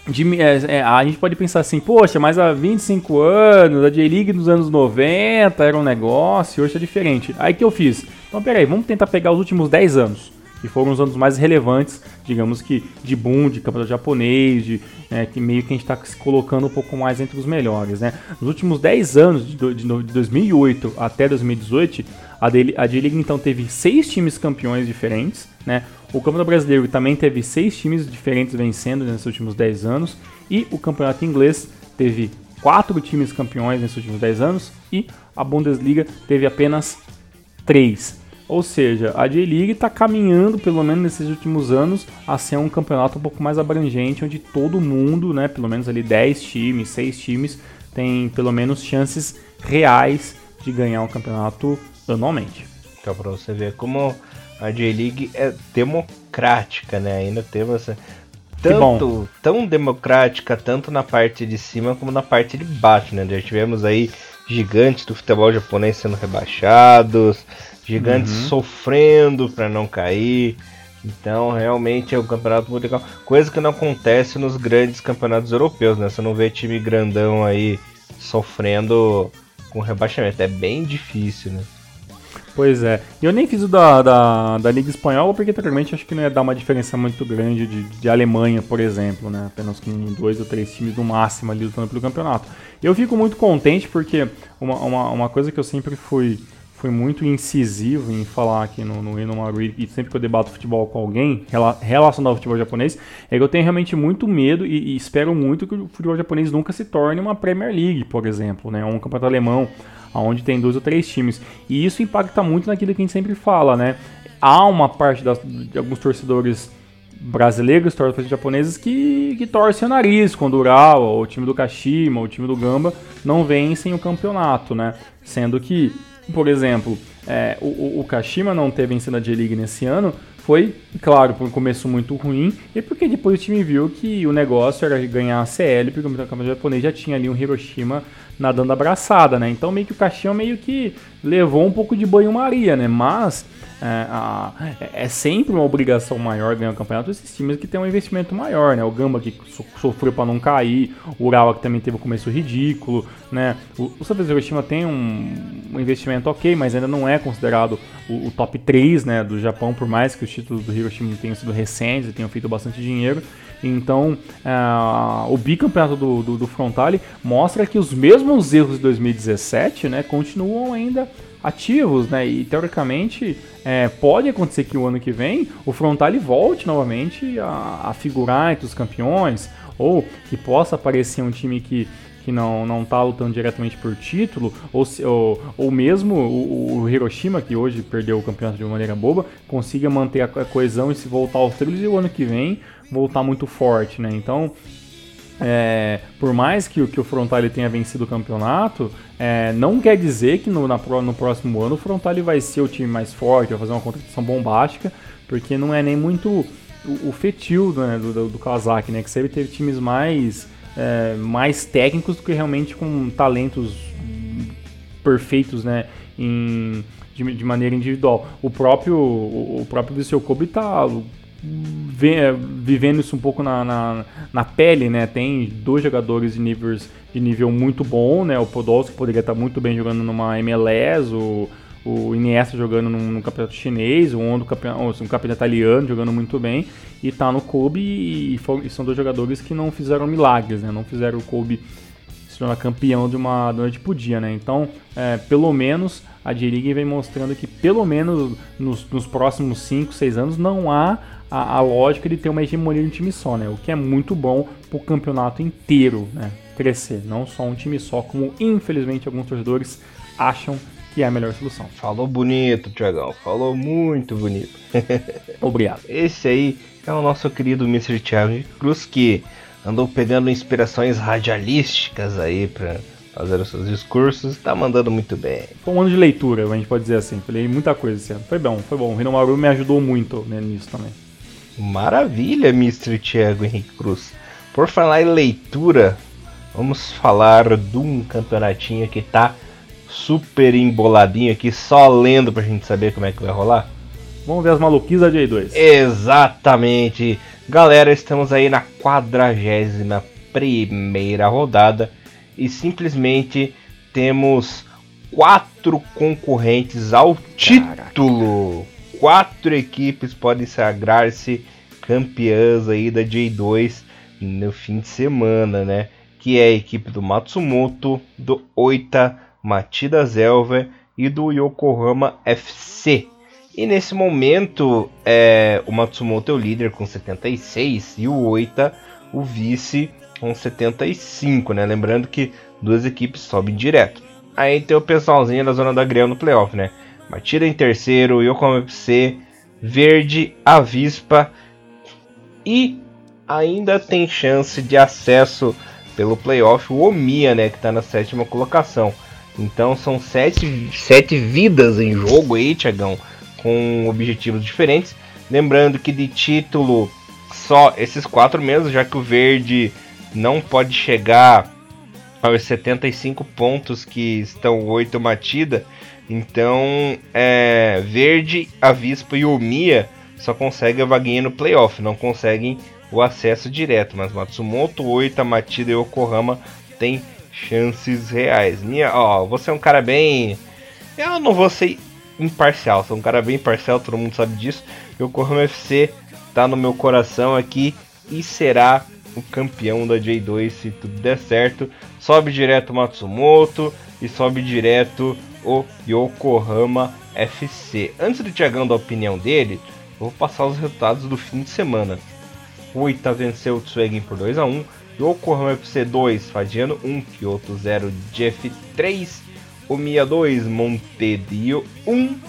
de, é, é, a gente pode pensar assim, poxa, mas há 25 anos, a J-League nos anos 90 era um negócio, hoje é diferente. Aí que eu fiz? Então peraí, vamos tentar pegar os últimos 10 anos que foram os anos mais relevantes, digamos que de boom, de campeonato japonês, de, é, que meio que a gente está se colocando um pouco mais entre os melhores. Né? Nos últimos 10 anos, de, de, de 2008 até 2018, a J-League então teve seis times campeões diferentes, né? O Campeonato Brasileiro também teve seis times diferentes vencendo nesses últimos 10 anos, e o Campeonato Inglês teve quatro times campeões nesses últimos 10 anos, e a Bundesliga teve apenas três. Ou seja, a J-League está caminhando, pelo menos nesses últimos anos, a ser um campeonato um pouco mais abrangente, onde todo mundo, né, pelo menos ali 10 times, 6 times, tem pelo menos chances reais de ganhar um campeonato anualmente. Então, para você ver como a J-League é democrática, né? Ainda temos essa. Tanto, tão democrática, tanto na parte de cima como na parte de baixo, né? Já tivemos aí gigantes do futebol japonês sendo rebaixados, gigantes uhum. sofrendo para não cair. Então, realmente é um campeonato muito legal. Coisa que não acontece nos grandes campeonatos europeus, né? Você não vê time grandão aí sofrendo com rebaixamento. É bem difícil, né? Pois é. E eu nem fiz o da, da, da Liga Espanhola porque, teoricamente, acho que não ia dar uma diferença muito grande de, de Alemanha, por exemplo, né? Apenas com dois ou três times no máximo ali lutando pelo campeonato. Eu fico muito contente porque uma, uma, uma coisa que eu sempre fui fui muito incisivo em falar aqui no, no Eno Maru e sempre que eu debato futebol com alguém relacionado ao futebol japonês, é que eu tenho realmente muito medo e, e, espero muito que o futebol japonês nunca se torne uma Premier League, por exemplo, né? um campeonato alemão, onde tem dois ou três times. E isso impacta muito naquilo que a gente sempre fala, né? Há uma parte das, de alguns torcedores brasileiros, torcedores japoneses, que, que torcem o nariz quando o Urawa, o time do Kashima, o time do Gamba não vencem o campeonato, né? Sendo que por exemplo, é, o, o Kashima não ter vencido a J-League nesse ano foi, claro, por um começo muito ruim e porque depois o time viu que o negócio era ganhar a CL, porque o campeonato japonês já tinha ali um Hiroshima nadando abraçada, né? Então meio que o Kashima meio que levou um pouco de banho-maria, né? Mas é, a, é, sempre uma obrigação maior ganhar o campeonato esses times que tem um investimento maior, né? O Gamba que so, sofreu para não cair, o Urawa que também teve um começo ridículo, né? O, o Hiroshima tem um, um, investimento ok, mas ainda não é considerado o, o, top 3 né, do Japão, por mais que os títulos do Hiroshima tenham sido recentes e tenham feito bastante dinheiro. Então, uh, o bicampeonato do, do, do Frontale mostra que os mesmos erros de 2017 né, continuam ainda ativos, né? E teoricamente é, pode acontecer que o ano que vem o Frontale volte novamente a, a, figurar entre os campeões, ou que possa aparecer um time que, que não, não tá lutando diretamente por título, ou, ou, ou mesmo o, o, Hiroshima, que hoje perdeu o campeonato de uma maneira boba, consiga manter a coesão e se voltar aos trilhos e o ano que vem voltar muito forte, né? Então é, por mais que, que o Frontale tenha vencido o campeonato, é, não quer dizer que no, na, no próximo ano o Frontale vai ser o time mais forte, vai fazer uma contratação bombástica, porque não é nem muito o, o fetil né, do, do, do né, que sempre teve times mais, é, mais técnicos do que realmente com talentos perfeitos né, em, de, de maneira individual. O próprio, o, próprio Viseu Kobe está vivendo isso um pouco na, na, na, pele, né? Tem dois jogadores de, níveis, de nível muito bom, né? O Podolski poderia estar muito bem jogando numa MLS, o, o Iniesta jogando num, num campeonato chinês, o Ondo um campeonato italiano jogando muito bem, e tá no Kobe e, e, são dois jogadores que não fizeram milagres, né? Não fizeram o Kobe se tornar campeão de uma noite por dia, né? Então, é, pelo menos a J-League vem mostrando que pelo menos nos, nos próximos 5, 6 anos não há a, a, lógica de ter uma hegemonia de um time só, né? O que é muito bom para o campeonato inteiro, né? Crescer, não só um time só, como infelizmente alguns torcedores acham que é a melhor solução. Falou bonito, Tiagão. Falou muito bonito. Obrigado. Esse aí é o nosso querido Mr. Thiago Cruz que andou pegando inspirações radialísticas aí para fazer os seus discursos, tá mandando muito bem. Foi um ano de leitura, a gente pode dizer assim. Falei muita coisa esse ano. Foi bom, foi bom. O Rinomaru me ajudou muito né, nisso também. Maravilha, Mr. Thiago Henrique Cruz. Por falar em leitura, vamos falar de um campeonatinho que tá super emboladinho aqui, só lendo pra gente saber como é que vai rolar. Vamos ver as maluquices da J2. Exatamente. Galera, estamos aí na quadragésima primeira rodada e simplesmente temos quatro concorrentes ao título. Caraca quatro equipes podem sagrar-se campeãs aí da J2 no fim de semana, né? Que é a equipe do Matsumoto, do Oita, Matida Zelva e do Yokohama FC. E nesse momento, é, o Matsumoto é o líder com 76 e o Oita o vice com 75, né? Lembrando que duas equipes sobem direto. Aí tem o pessoalzinho da zona da grama no playoff, né? Matida em terceiro, Yokohama FC, Verde, Avispa e ainda tem chance de acesso pelo playoff o Omiya, né, que está na sétima colocação. Então são sete, sete vidas em jogo aí, Tiagão, com objetivos diferentes. Lembrando que de título só esses quatro mesmo, já que o Verde não pode chegar aos 75 pontos que estão oito Matida. Então, é, Verde, Avispa e Omiya só conseguem a vaguinha no playoff, não conseguem o acesso direto. Mas Matsumoto, Oita, Matida e Yokohama têm chances reais. Minha, ó, você é um cara bem. Eu não vou ser imparcial, sou um cara bem imparcial, todo mundo sabe disso. Yokohama FC tá no meu coração aqui e será o campeão da J2 se tudo der certo. Sobe direto Matsumoto e sobe direto o Yokohama FC. Antes do Tiagão dar a opinião dele, vou passar os resultados do fim de semana. O Oita venceu o Tsuegen por 2 a 1 Yokohama FC 2, Fadiano 1, Kyoto 0, Jeff 3, Omiya 2, Montedio 1,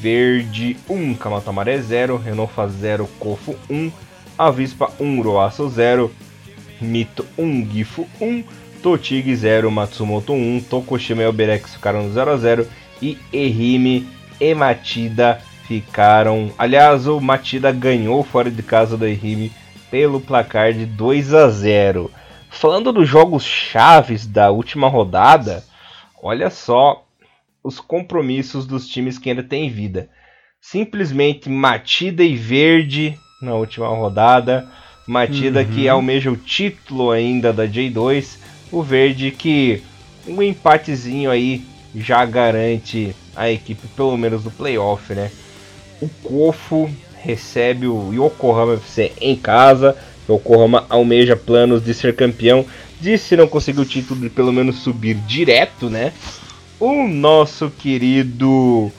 Verde 1, Kamatamaré 0, Renofa 0, Kofu 1, Avispa 1, Roaço 0, Mito 1, Gifu 1, Totig 0, Matsumoto 1, Tokushima e Alberex ficaram no 0x0 e Ehime e Matida ficaram. Aliás, o Matida ganhou fora de casa do Ehime pelo placar de 2 a 0. Falando dos jogos chaves da última rodada, olha só os compromissos dos times que ainda têm vida. Simplesmente Matida e Verde na última rodada. Matida uhum. que almeja o título ainda da J2. O Verde que um empatezinho aí já garante a equipe pelo menos no playoff, né? O Kofo recebe o Yokohama FC em casa. Yokohama almeja planos de ser campeão. Disse se não conseguir o título de pelo menos subir direto, né? O nosso querido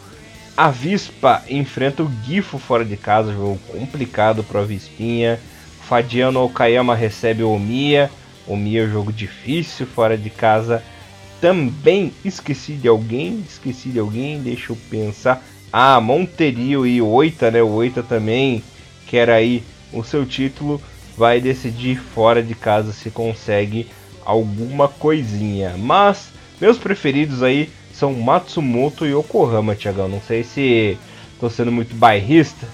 Avispa enfrenta o Gifo fora de casa, jogo complicado para a Avispinha. Fadiano Okayama recebe o Omiya. Omiya jogo difícil fora de casa. Também esqueci de alguém, esqueci de alguém, deixa eu pensar. Ah, Monterio e Oita, né? O Oita também quer aí o seu título. Vai decidir fora de casa se consegue alguma coisinha. Mas meus preferidos aí são Matsumoto e Yokohama, Tiagão. Não sei se tô sendo muito bairrista.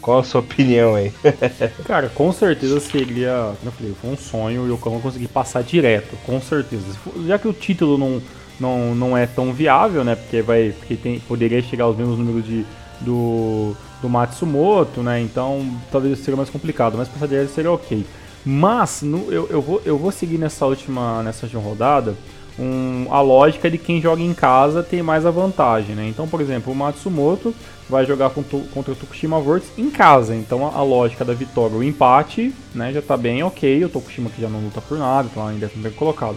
Qual a sua opinião aí? Cara, com certeza seria. Como eu falei, foi um sonho o Yokohama conseguir passar direto, com certeza. Já que o título não, não, não é tão viável, né? Porque vai. Porque tem, poderia chegar aos mesmos números de, do, do Matsumoto, né? Então talvez seria mais complicado, mas passar direto seria ok. Mas no, eu, eu, vou, eu vou seguir nessa última, nessa última rodada um, a lógica de quem joga em casa tem mais a vantagem, né? Então, por exemplo, o Matsumoto vai jogar contra, contra o Tokushima Vortex em casa, então a, a, lógica da vitória, o empate, né, já tá bem ok, o Tokushima que já não luta por nada, então ainda é bem colocado.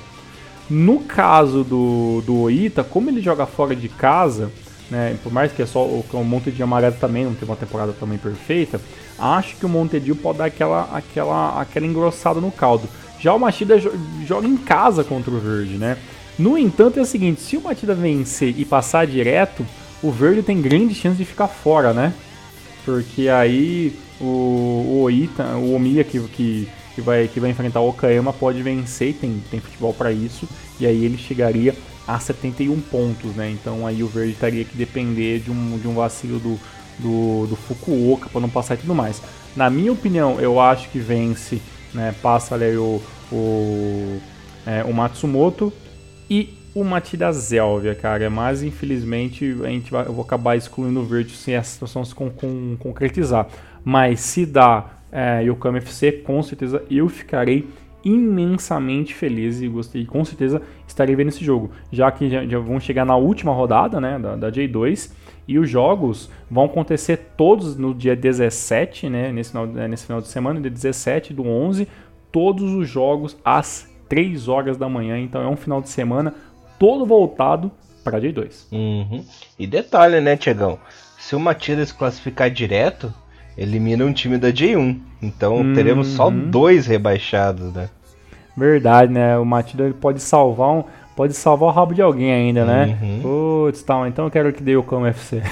No caso do, do Oita, como ele joga fora de casa, né, por mais que é só o, o Montedio Amarelo também não tem uma temporada também perfeita, acho que o Montedio pode dar aquela, aquela, aquela engrossada no caldo. Já o Machida joga em casa contra o Verde, né? No entanto, é o seguinte: se o Machida vencer e passar direto, o Verde tem grande chance de ficar fora, né? Porque aí o, o Oita, o Omiya que, que, que, vai, que vai enfrentar o Okayama pode vencer, tem, tem futebol para isso, e aí ele chegaria a 71 pontos, né? Então aí o Verde teria que depender de um, de um vacilo do, do, do Fukuoka para não passar e tudo mais. Na minha opinião, eu acho que vence né? Passa ali o, o, é, o Matsumoto e o Matida Zelvia, cara. Mas infelizmente a gente vai, eu vou acabar excluindo o verde se essa situação se concretizar. Mas se dá é, Yokohama FC, com certeza eu ficarei imensamente feliz e gostei, com certeza estarei vendo esse jogo, já que já, já vão chegar na última rodada né, da, da J2 e os jogos vão acontecer todos no dia 17, né, nesse, final, é, nesse final de semana, dia 17 do 11, todos os jogos às 3 horas da manhã. Então é um final de semana todo voltado para J2. Uhum. E detalhe, né, Tiagão? Se o Matias classificar direto, elimina um time da J1. Então uhum. teremos só dois rebaixados, né? Verdade, né? O Matilda pode salvar um pode salvar o rabo de alguém ainda, né? Uhum. Putz, tá, então eu quero que dê o Cão FC.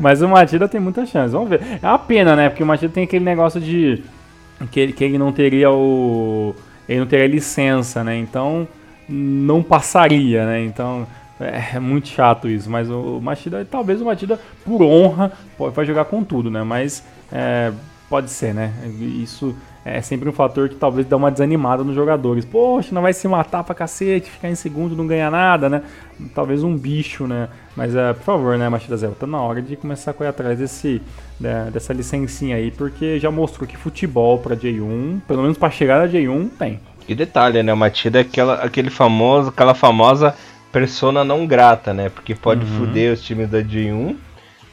Mas o Matida tem muita chance, vamos ver. É uma pena, né? Porque o Matida tem aquele negócio de que ele, que ele não teria o ele não teria licença, né? Então não passaria, né? Então é, é muito chato isso, mas o, o Machida, talvez o Machida, por honra, pode, vai jogar com tudo, né? Mas é, pode ser, né? Isso é sempre um fator que talvez dá uma desanimada nos jogadores. Poxa, não vai se matar pra cacete, ficar em segundo não ganhar nada, né? Talvez um bicho, né? Mas, é, por favor, né, Machida Zé, tá na hora de começar a correr atrás desse, né, dessa licencinha aí, porque já mostrou que futebol pra J1, pelo menos pra chegar na J1, tem. E detalhe, né, o Matida é aquela, aquele famoso, aquela famosa persona não grata, né? Porque pode uhum. fuder os times da J1,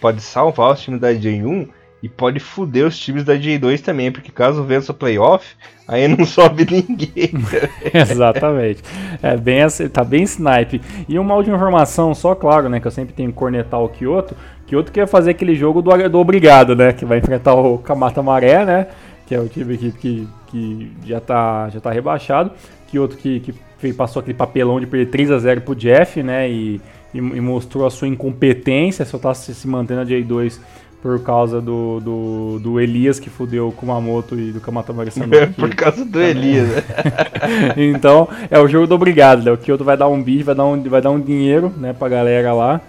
pode salvar os times da J1 e pode fuder os times da J2 também, porque caso vença o playoff, aí não sobe ninguém. Exatamente. É bem assim, tá bem snipe. E uma última informação, só claro, né, que eu sempre tenho que cornetar o Kyoto. Kyoto quer fazer aquele jogo do, do obrigado, né, que vai enfrentar o Kamata Maré, né, que é o time que, que, que já, tá, já tá rebaixado. Kyoto que, que passou aquele papelão de perder 3 a 0 pro Jeff, né, e, e, e mostrou a sua incompetência, só tá se, se mantendo a J2 por causa do, do, do Elias que fudeu o Kumamoto e do Kamatamari por causa do Elias. Então, é o jogo do obrigado, né? O Kyoto vai dar um bicho, vai dar um, vai dar um dinheiro, né, pra galera lá.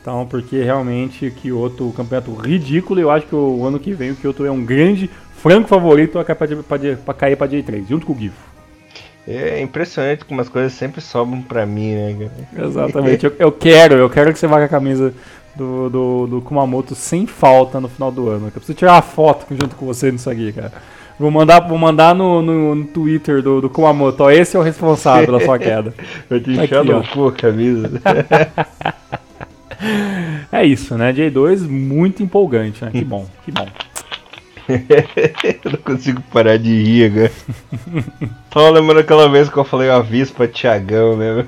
Então, porque realmente Kyoto, o campeonato ridículo, eu acho que o ano que vem o Kyoto é um grande franco favorito para cair para J3, junto com o Gifo. É impressionante como as coisas sempre sobram para mim, né? Exatamente. eu, eu, quero, eu quero que você vá com a camisa do, do, do Kumamoto sem falta no final do ano. Eu preciso tirar uma foto junto com você nisso aqui, cara. Vou mandar, vou mandar no, no, no Twitter do, do Kumamoto. Ó, esse é o responsável pela sua queda. Vai te encher no cu a camisa. é isso, né? J2 muito empolgante, né? Que bom, que bom. eu não consigo parar de rir agora. Tava lembrando aquela vez que eu falei uma avispa Tiagão, né?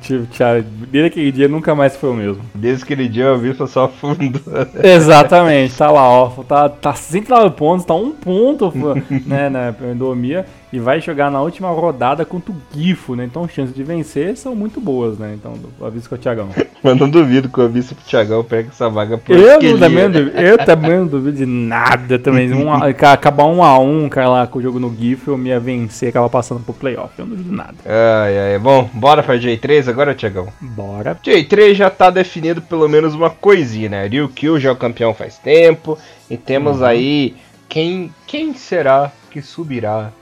tipo, Thiago, desde aquele dia nunca mais foi o mesmo. Desde aquele dia a avispa só afundou. Exatamente, tá lá, ó. Tá, tá 109 pontos, tá um ponto né, na endomia e vai jogar na última rodada contra o Gifo, né? Então chances de vencer são muito boas, né? Então, aviso com o Thiagão. Mas não duvido que o aviso pro Thiagão pegue essa vaga por eu, não, também, eu também não duvido de nada também. Um, acabar um a um, cara, lá com o jogo no Gifo, eu me ia vencer, acaba passando pro playoff. Eu não duvido nada. Ai, ai. Bom, bora pra J3 agora, Thiagão? Bora. J3 já tá definido pelo menos uma coisinha, né? Ryukyu já é o campeão faz tempo. E temos uhum. aí quem, quem será que subirá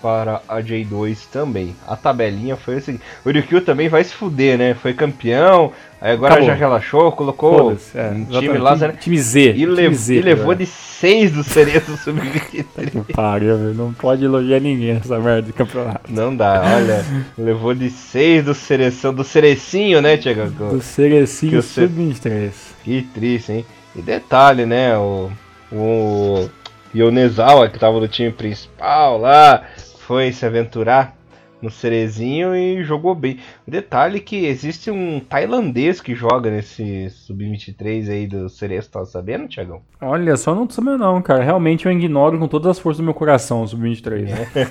para a J2 também. A tabelinha foi o seguinte: o Ryukyu também vai se fuder, né? Foi campeão, aí agora Acabou. já relaxou, colocou é, um time lá, time, time Z. E, lev Z, e levou de 6 do Cereço sub-23. Pariu, não pode elogiar ninguém essa merda de campeonato. Não dá, olha, levou de 6 do Cereção, do Cerecinho, né, Tiago? Do Cerecinho sub-23. Que triste, hein? E detalhe, né, o, o Yonezawa, que tava no time principal lá, foi se aventurar no Cerezinho e jogou bem. Detalhe que existe um tailandês que joga nesse Sub-23 aí do Cerezo, tá sabendo, Tiagão? Olha, só não tô sabendo não, cara. Realmente eu ignoro com todas as forças do meu coração o Sub-23. É.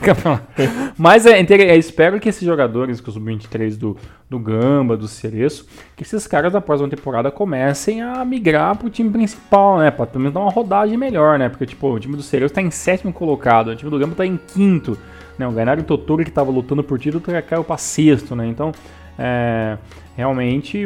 Mas é, é, espero que esses jogadores, que o Sub-23 do, do Gamba, do Cereço, que esses caras da próxima temporada comecem a migrar pro time principal, né? Pra pelo menos dar uma rodagem melhor, né? Porque, tipo, o time do Cerezo tá em sétimo colocado, o time do Gamba tá em quinto. Né? O Totoro que estava lutando por título caiu para sexto, né? Então, é, realmente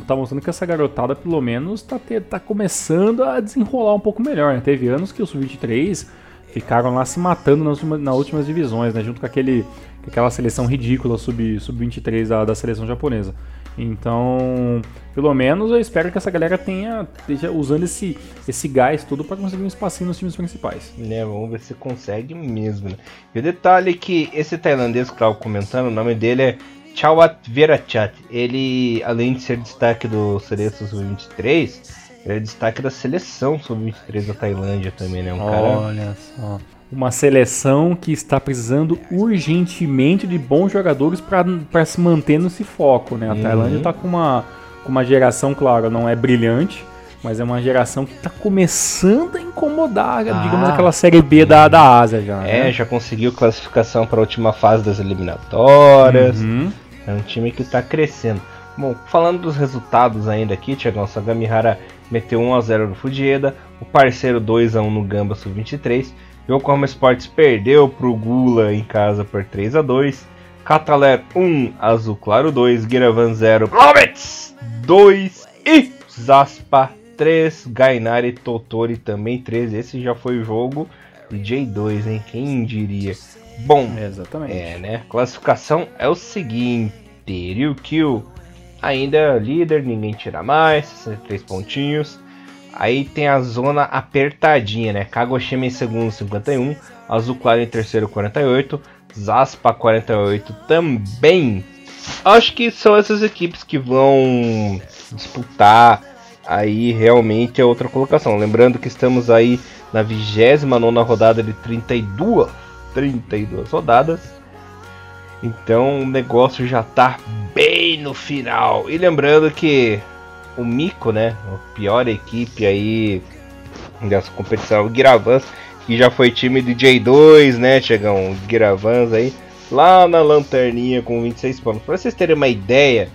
está mostrando que essa garotada, pelo menos, está tá começando a desenrolar um pouco melhor. Né? Teve anos que os Sub-23 ficaram lá se matando nas, nas últimas divisões, né? Junto com, aquele, aquela seleção ridícula Sub-23 sub da, da seleção japonesa. Então, pelo menos eu espero que essa galera tenha esteja usando esse, esse gás todo para conseguir um espacinho nos times principais. Né, vamos ver se consegue mesmo. Né? E o detalhe é que esse tailandês que eu estava comentando, o nome dele é Chawat Verachat. Ele, além de ser destaque do Cereço Sub-23, ele é destaque da seleção Sub-23 da Tailândia também, né? Um Olha cara... só uma seleção que está precisando urgentemente de bons jogadores para se manter nesse foco, né? A uhum. Tailândia está com uma, com uma geração, claro, não é brilhante, mas é uma geração que está começando a incomodar, ah, digamos, aquela Série B da, da Ásia já. É, né? já conseguiu classificação para a última fase das eliminatórias. Uhum. É um time que está crescendo. Bom, falando dos resultados ainda aqui, Thiagão Sagamihara meteu 1x0 no Fujieda, o parceiro 2x1 no Gamba Sub-23 Yokohama Sports perdeu pro Gula em casa por 3 a 2 Cataler 1, Azul Claro 2, Guiravan 0, Blomets 2 e Zaspa 3, Gainari Totori também 3. Esse já foi o jogo de J2, hein? Quem diria? Bom, exatamente. É, né? Classificação é o seguinte: Ryukyu ainda é líder, ninguém tira mais, 63 pontinhos. Aí tem a zona apertadinha, né? Kagoshima em segundo, 51. Azul Claro em terceiro, 48. Zaspa, 48 também. Acho que são essas equipes que vão disputar aí realmente a outra colocação. Lembrando que estamos aí na 29 rodada de 32, 32 rodadas. Então o negócio já tá bem no final. E lembrando que o Mico, né? A pior equipe aí dessa competição, o Giravans, que já foi time de J2, né? Chegam o Giravans aí, lá na lanterninha com 26 pontos. Para vocês terem uma ideia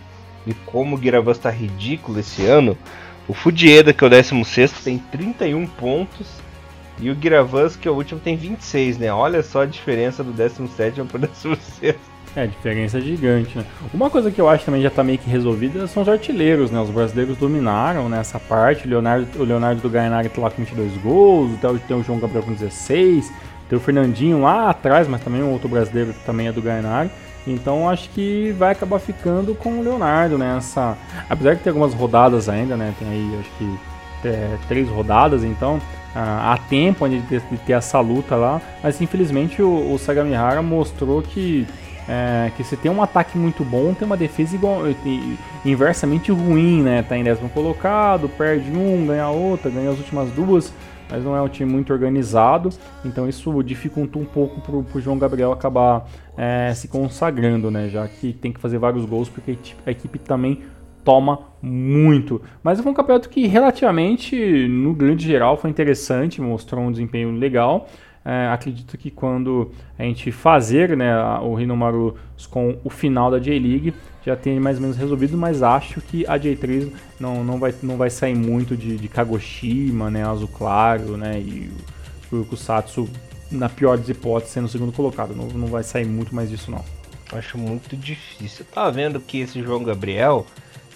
de como o Giravans tá ridículo esse ano, O Fudieda, que é o 16, tem 31 pontos. E o Giravans, que é o último, tem 26, né? Olha só a diferença do 17 para o 16. É, diferença gigante, né? Uma coisa que eu acho também já tá meio que resolvida são os artilheiros, né? Os brasileiros dominaram nessa parte. O Leonardo, o Leonardo do Gainari tá lá com 22 gols, tem o João Gabriel com 16, tem o Fernandinho lá atrás, mas também um outro brasileiro que também é do Gainari. Então acho que vai acabar ficando com o Leonardo nessa. Né? Apesar de ter algumas rodadas ainda, né? Tem aí acho que é, três rodadas, então ah, há tempo de ter, de ter, essa luta lá. Mas infelizmente o, o Sagamihara mostrou que é, que se tem um ataque muito bom, tem uma defesa igual, inversamente ruim, né? Tá em décimo colocado, perde um, ganha outra, ganha as últimas duas, mas não é um time muito organizado, então isso dificulta um pouco pro, pro João Gabriel acabar é, se consagrando, né? Já que tem que fazer vários gols, porque a equipe também toma muito. Mas foi um campeonato que relativamente, no grande geral, foi interessante, mostrou um desempenho legal. É, acredito que quando a gente fazer né, o Rinomaru com o final da J-League, já tem mais ou menos resolvido, mas acho que a J3 não, não, vai, não vai sair muito de, de Kagoshima, né, Azul Claro, né, e o Kusatsu, na pior das hipóteses, sendo o segundo colocado. Não, não vai sair muito mais disso, não. Acho muito difícil. Tava vendo que esse João Gabriel,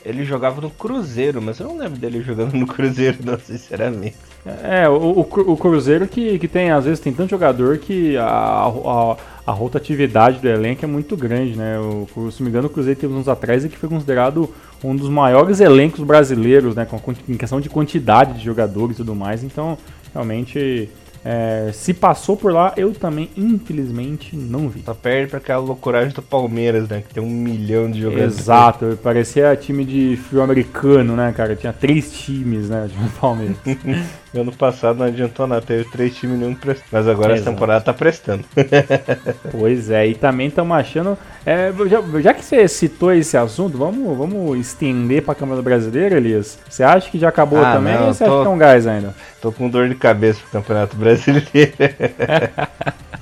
ele jogava no Cruzeiro, mas eu não lembro dele jogando no Cruzeiro, não, sinceramente. É, o, o, Cruzeiro que, que tem, às vezes, tem tanto jogador que a, a, a rotatividade do elenco é muito grande, né? O, se me engano, o Cruzeiro teve uns atrás e que foi considerado um dos maiores elencos brasileiros, né? Com, em questão de quantidade de jogadores e tudo mais. Então, realmente, é, se passou por lá, eu também, infelizmente, não vi. Só perde pra aquela loucuragem do Palmeiras, né? Que tem um milhão de jogadores. Exato, parecia time de fio americano, né, cara? Tinha três times, né? O Palmeiras. ano passado não adiantou nada, teve três times nenhum prestando. Mas agora Exato. essa temporada tá prestando. pois é, e também estamos achando. É, já, já, que você citou esse assunto, vamos, vamos estender pra Câmara Brasileira, Elias? Você acha que já acabou ah, também não, ou você tô... acha que tem um gás ainda? Tô com dor de cabeça pro Campeonato Brasileiro.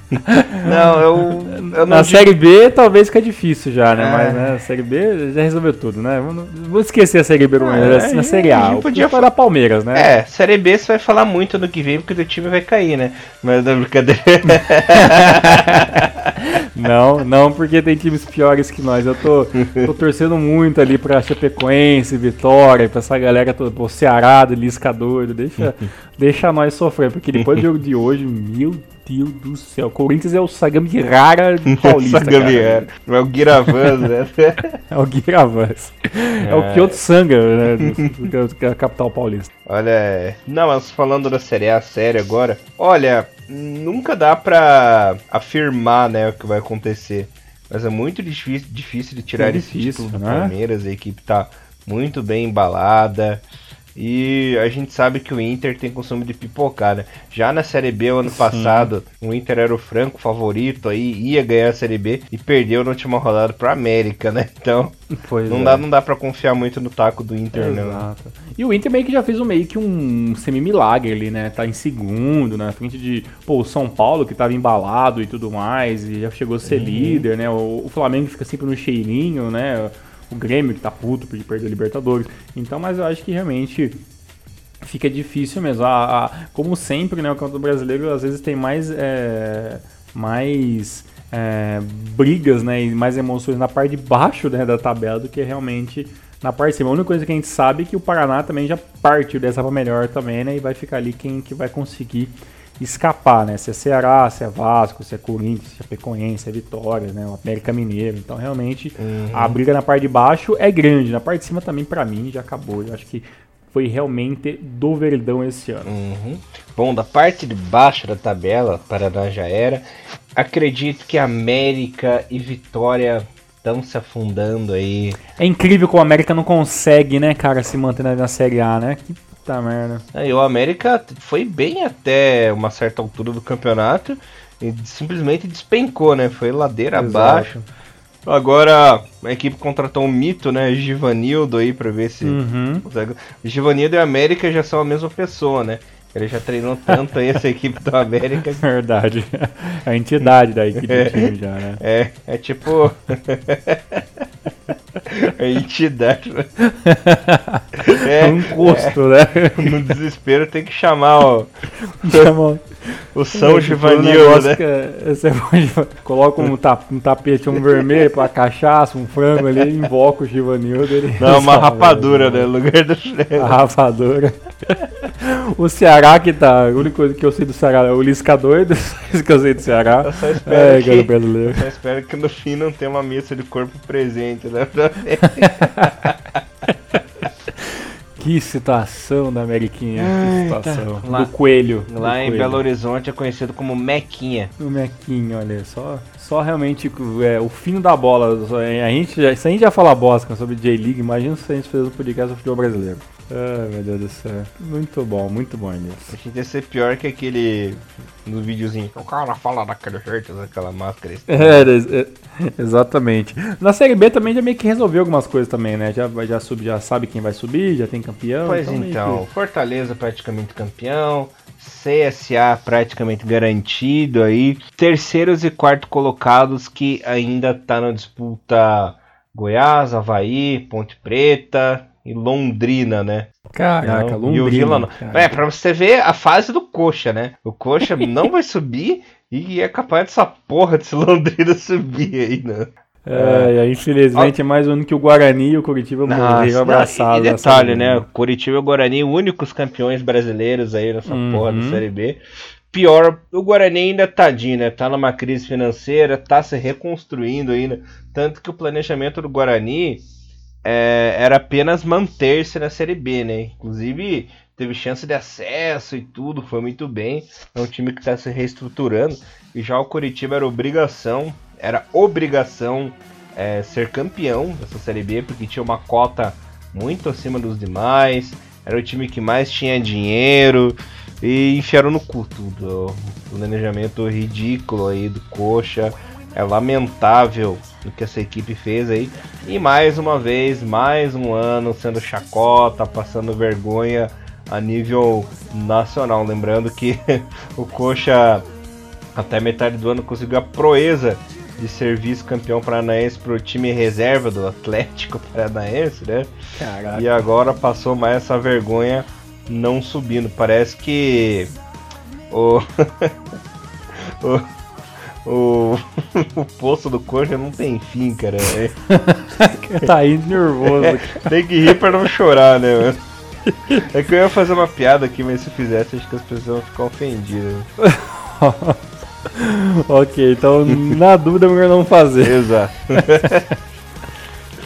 não, eu, eu não Na digo... Série B talvez fica difícil já, né? É. Mas né, a Série B já resolveu tudo, né? Vamos, esquecer a Série B ah, assim, na Série A. Podia falar Palmeiras, né? É, Série B você vai falar muito no que vem porque o time vai cair, né? Mas não é brincadeira. não, não, porque tem times piores que nós. Eu tô, tô torcendo muito ali pra Chapecoense, Vitória, pra essa galera toda, pô, Ceará, Lisca doido. Deixa, deixa nós sofrer, porque depois do jogo de hoje, meu Deus do céu. Corinthians é o Sagami Rara paulista. Sagami Rara. É o Guiravans, né? é o Guiravans. É, é o Kyoto Sanga, né? Da capital paulista. Olha, não, mas falando da Série A sério agora, olha, nunca dá pra afirmar, né, o que vai acontecer. Mas é muito difícil, difícil de tirar é difícil, esse título do né? Palmeiras. A equipe tá muito bem embalada. E a gente sabe que o Inter tem costume de pipocar, né? Já na Série B, ano Sim. passado, o Inter era o franco favorito, aí ia ganhar a Série B e perdeu na última rodada pro América, né? Então, pois não, é. dá, não dá pra confiar muito no taco do Inter, Exato. não. E o Inter meio que já fez um, meio que um semi-milagre ali, né? Tá em segundo, na frente de, pô, o São Paulo, que tava embalado e tudo mais, e já chegou a ser uhum. líder, né? O, o Flamengo fica sempre no cheirinho, né? O Grêmio que tá puto por perder a Libertadores. Então, mas eu acho que realmente fica difícil mesmo. A, a, como sempre, né, o Campeonato Brasileiro às vezes tem mais, é, mais é, brigas né, e mais emoções na parte de baixo né, da tabela do que realmente na parte de cima. A única coisa que a gente sabe é que o Paraná também já partiu dessa para melhor também, né? E vai ficar ali quem que vai conseguir escapar, né? Se é Ceará, se é Vasco, se é Corinthians, se é Pecoense, se é Vitória, né? O América Mineiro. Então, realmente, uhum. a briga na parte de baixo é grande. Na parte de cima também, para mim, já acabou. Eu acho que foi realmente do Verdão esse ano. Uhum. Bom, da parte de baixo da tabela, Paraná já era. Acredito que América e Vitória estão se afundando aí. É incrível como a América não consegue, né, cara, se manter na, na Série A, né? Que Puta merda. É, o América foi bem até uma certa altura do campeonato e simplesmente despencou, né? Foi ladeira Exato. abaixo. Agora a equipe contratou um mito, né? Givanildo aí pra ver se. Uhum. Givanildo e América já são a mesma pessoa, né? Ele já treinou tanto aí essa equipe do América. Verdade. A entidade da equipe do time já, né? É, é tipo. a entidade. É, um custo, é, né? No desespero tem que chamar ó, Chama... o São Givanil, né? É, você coloca um, um tapete um vermelho pra cachaça, um frango ali, invoca o Givanil dele. Não, uma rapadura, né? No lugar do A rapadura. o Ceará que tá. A única coisa que eu sei do Ceará é o Lisca doido. Isso que eu sei do Ceará. Eu só espero, é, que, brasileiro. Eu só espero que no fim não tenha uma missa de corpo presente, né? Que situação da Ameriquinha. que situação. Tá. Lá, do coelho. Lá do em coelho. Belo Horizonte é conhecido como Mequinha. O Mequinha, olha, só, só realmente é, o fino da bola. A gente já, se a gente já fala bosta sobre J-League, imagina se a gente fez um podcast do futebol brasileiro. Ai, meu Deus do céu. Muito bom, muito bom nisso. A gente ia ser pior que aquele no videozinho. O cara fala daquele jeito, aquela máscara. É, é, exatamente. Na Série B também já meio que resolveu algumas coisas também, né? Já, já, sub, já sabe quem vai subir, já tem campeão. Pois então, então que... Fortaleza praticamente campeão. CSA praticamente garantido aí. Terceiros e quarto colocados que ainda tá na disputa Goiás, Havaí, Ponte Preta, e Londrina, né? Caraca, não, Londrina. E o Vila É, pra você ver a fase do Coxa, né? O Coxa não vai subir e é capaz dessa porra desse Londrina subir aí, né? É, é, infelizmente é mais um ano que o Guarani e o Curitiba morreram abraçados. E detalhe, né? O Curitiba e o Guarani, únicos campeões brasileiros aí nessa uhum. porra da Série B. Pior, o Guarani ainda tadinho, né? Tá numa crise financeira, tá se reconstruindo ainda. Tanto que o planejamento do Guarani é, era apenas manter-se na Série B, né? Inclusive teve chance de acesso e tudo, foi muito bem. É um time que está se reestruturando. E já o Curitiba era obrigação, era obrigação é, ser campeão dessa Série B, porque tinha uma cota muito acima dos demais. Era o time que mais tinha dinheiro e enfiaram no cu tudo. O planejamento ridículo aí do Coxa. É lamentável o que essa equipe fez aí. E mais uma vez, mais um ano sendo chacota, passando vergonha a nível nacional. Lembrando que o Coxa até metade do ano conseguiu a proeza de ser vice-campeão paranaense para o time reserva do Atlético Paranaense, né? Caraca. E agora passou mais essa vergonha não subindo. Parece que o, o o, o poço do coxa não tem fim, cara. É... tá indo nervoso. É, tem que rir pra não chorar, né, mano? É que eu ia fazer uma piada aqui, mas se fizesse, acho que as pessoas vão ficar ofendidas. ok, então na dúvida é melhor não fazer. Exato.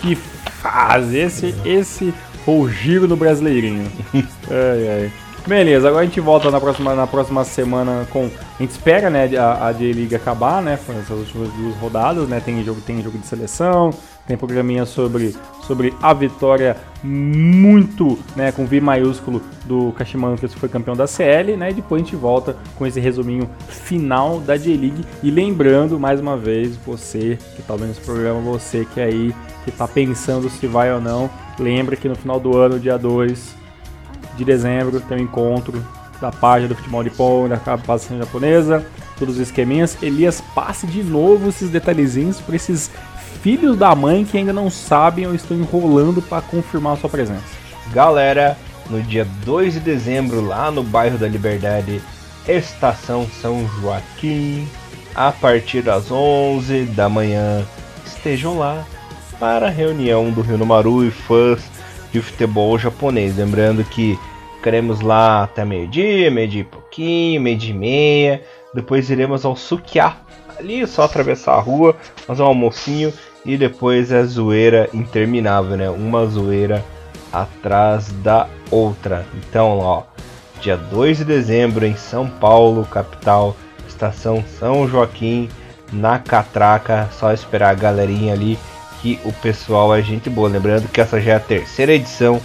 que faz esse, esse o giro do brasileirinho. Ai, ai. Beleza, agora a gente volta na próxima, na próxima semana com. A gente espera, né, a, a J-League acabar, né? Essas últimas duas rodadas, né? Tem jogo, tem jogo de seleção, tem programinha sobre, sobre a vitória muito, né, com V maiúsculo do Kashimano, que foi campeão da CL, né? E depois a gente volta com esse resuminho final da J-League. E lembrando, mais uma vez, você que tá vendo esse programa, você que aí, que tá pensando se vai ou não, lembra que no final do ano, dia 2 de dezembro tem um encontro da página do futebol de pão, da capacitação japonesa, todos os esqueminhas. Elias, passe de novo esses detalhezinhos para esses filhos da mãe que ainda não sabem ou estão enrolando para confirmar a sua presença. Galera, no dia 2 de dezembro, lá no bairro da Liberdade, Estação São Joaquim, a partir das 11 da manhã, estejam lá para a reunião do Rio Maru e fãs de futebol japonês. Lembrando que ficaremos lá até meio-dia, meio-dia e pouquinho, meio-dia e meia. Depois iremos ao Sukiá. Ali só atravessar a rua, fazer um almocinho e depois é zoeira interminável, né? Uma zoeira atrás da outra. Então, ó, dia 2 de dezembro em São Paulo, capital, estação São Joaquim, na Catraca. Só esperar a galerinha ali que o pessoal é gente boa. Lembrando que essa já é a terceira edição.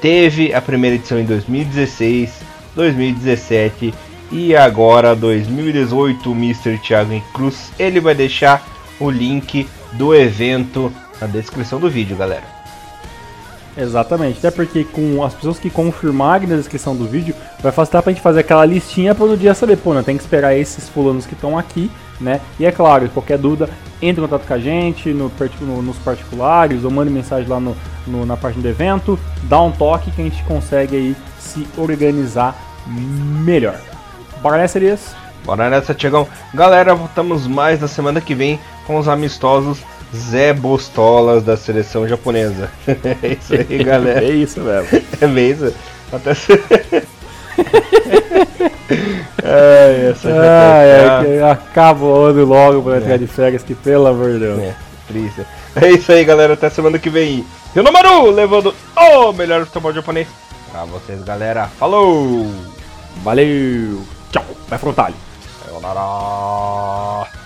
Teve a primeira edição em 2016, 2017 e agora 2018. O Mr. Thiago Cruz ele vai deixar o link do evento na descrição do vídeo, galera. Exatamente, até porque com as pessoas que confirmarem na descrição do vídeo, vai facilitar pra gente fazer aquela listinha para no dia saber, pô, não tem que esperar esses fulanos que estão aqui, né? E é claro, qualquer dúvida, entre em contato com a gente no, no, nos particulares ou mande mensagem lá no, no, na página do evento, dá um toque que a gente consegue aí se organizar melhor. Bora nessa, Elias? Bora nessa, Tiagão. Galera, voltamos mais na semana que vem com os amistosos Zé Bostolas da seleção japonesa. é isso aí, galera. é isso mesmo. É mesmo. Até se... Ai, essa ah, é, acaba o ano logo pra entrar é. de férias, que pelo amor de Deus. É, triste. É isso aí, galera. Até semana que vem. Rinomaru levando o melhor futebol japonês pra vocês, galera. Falou! Valeu! Tchau! Vai frontal! Sayonara!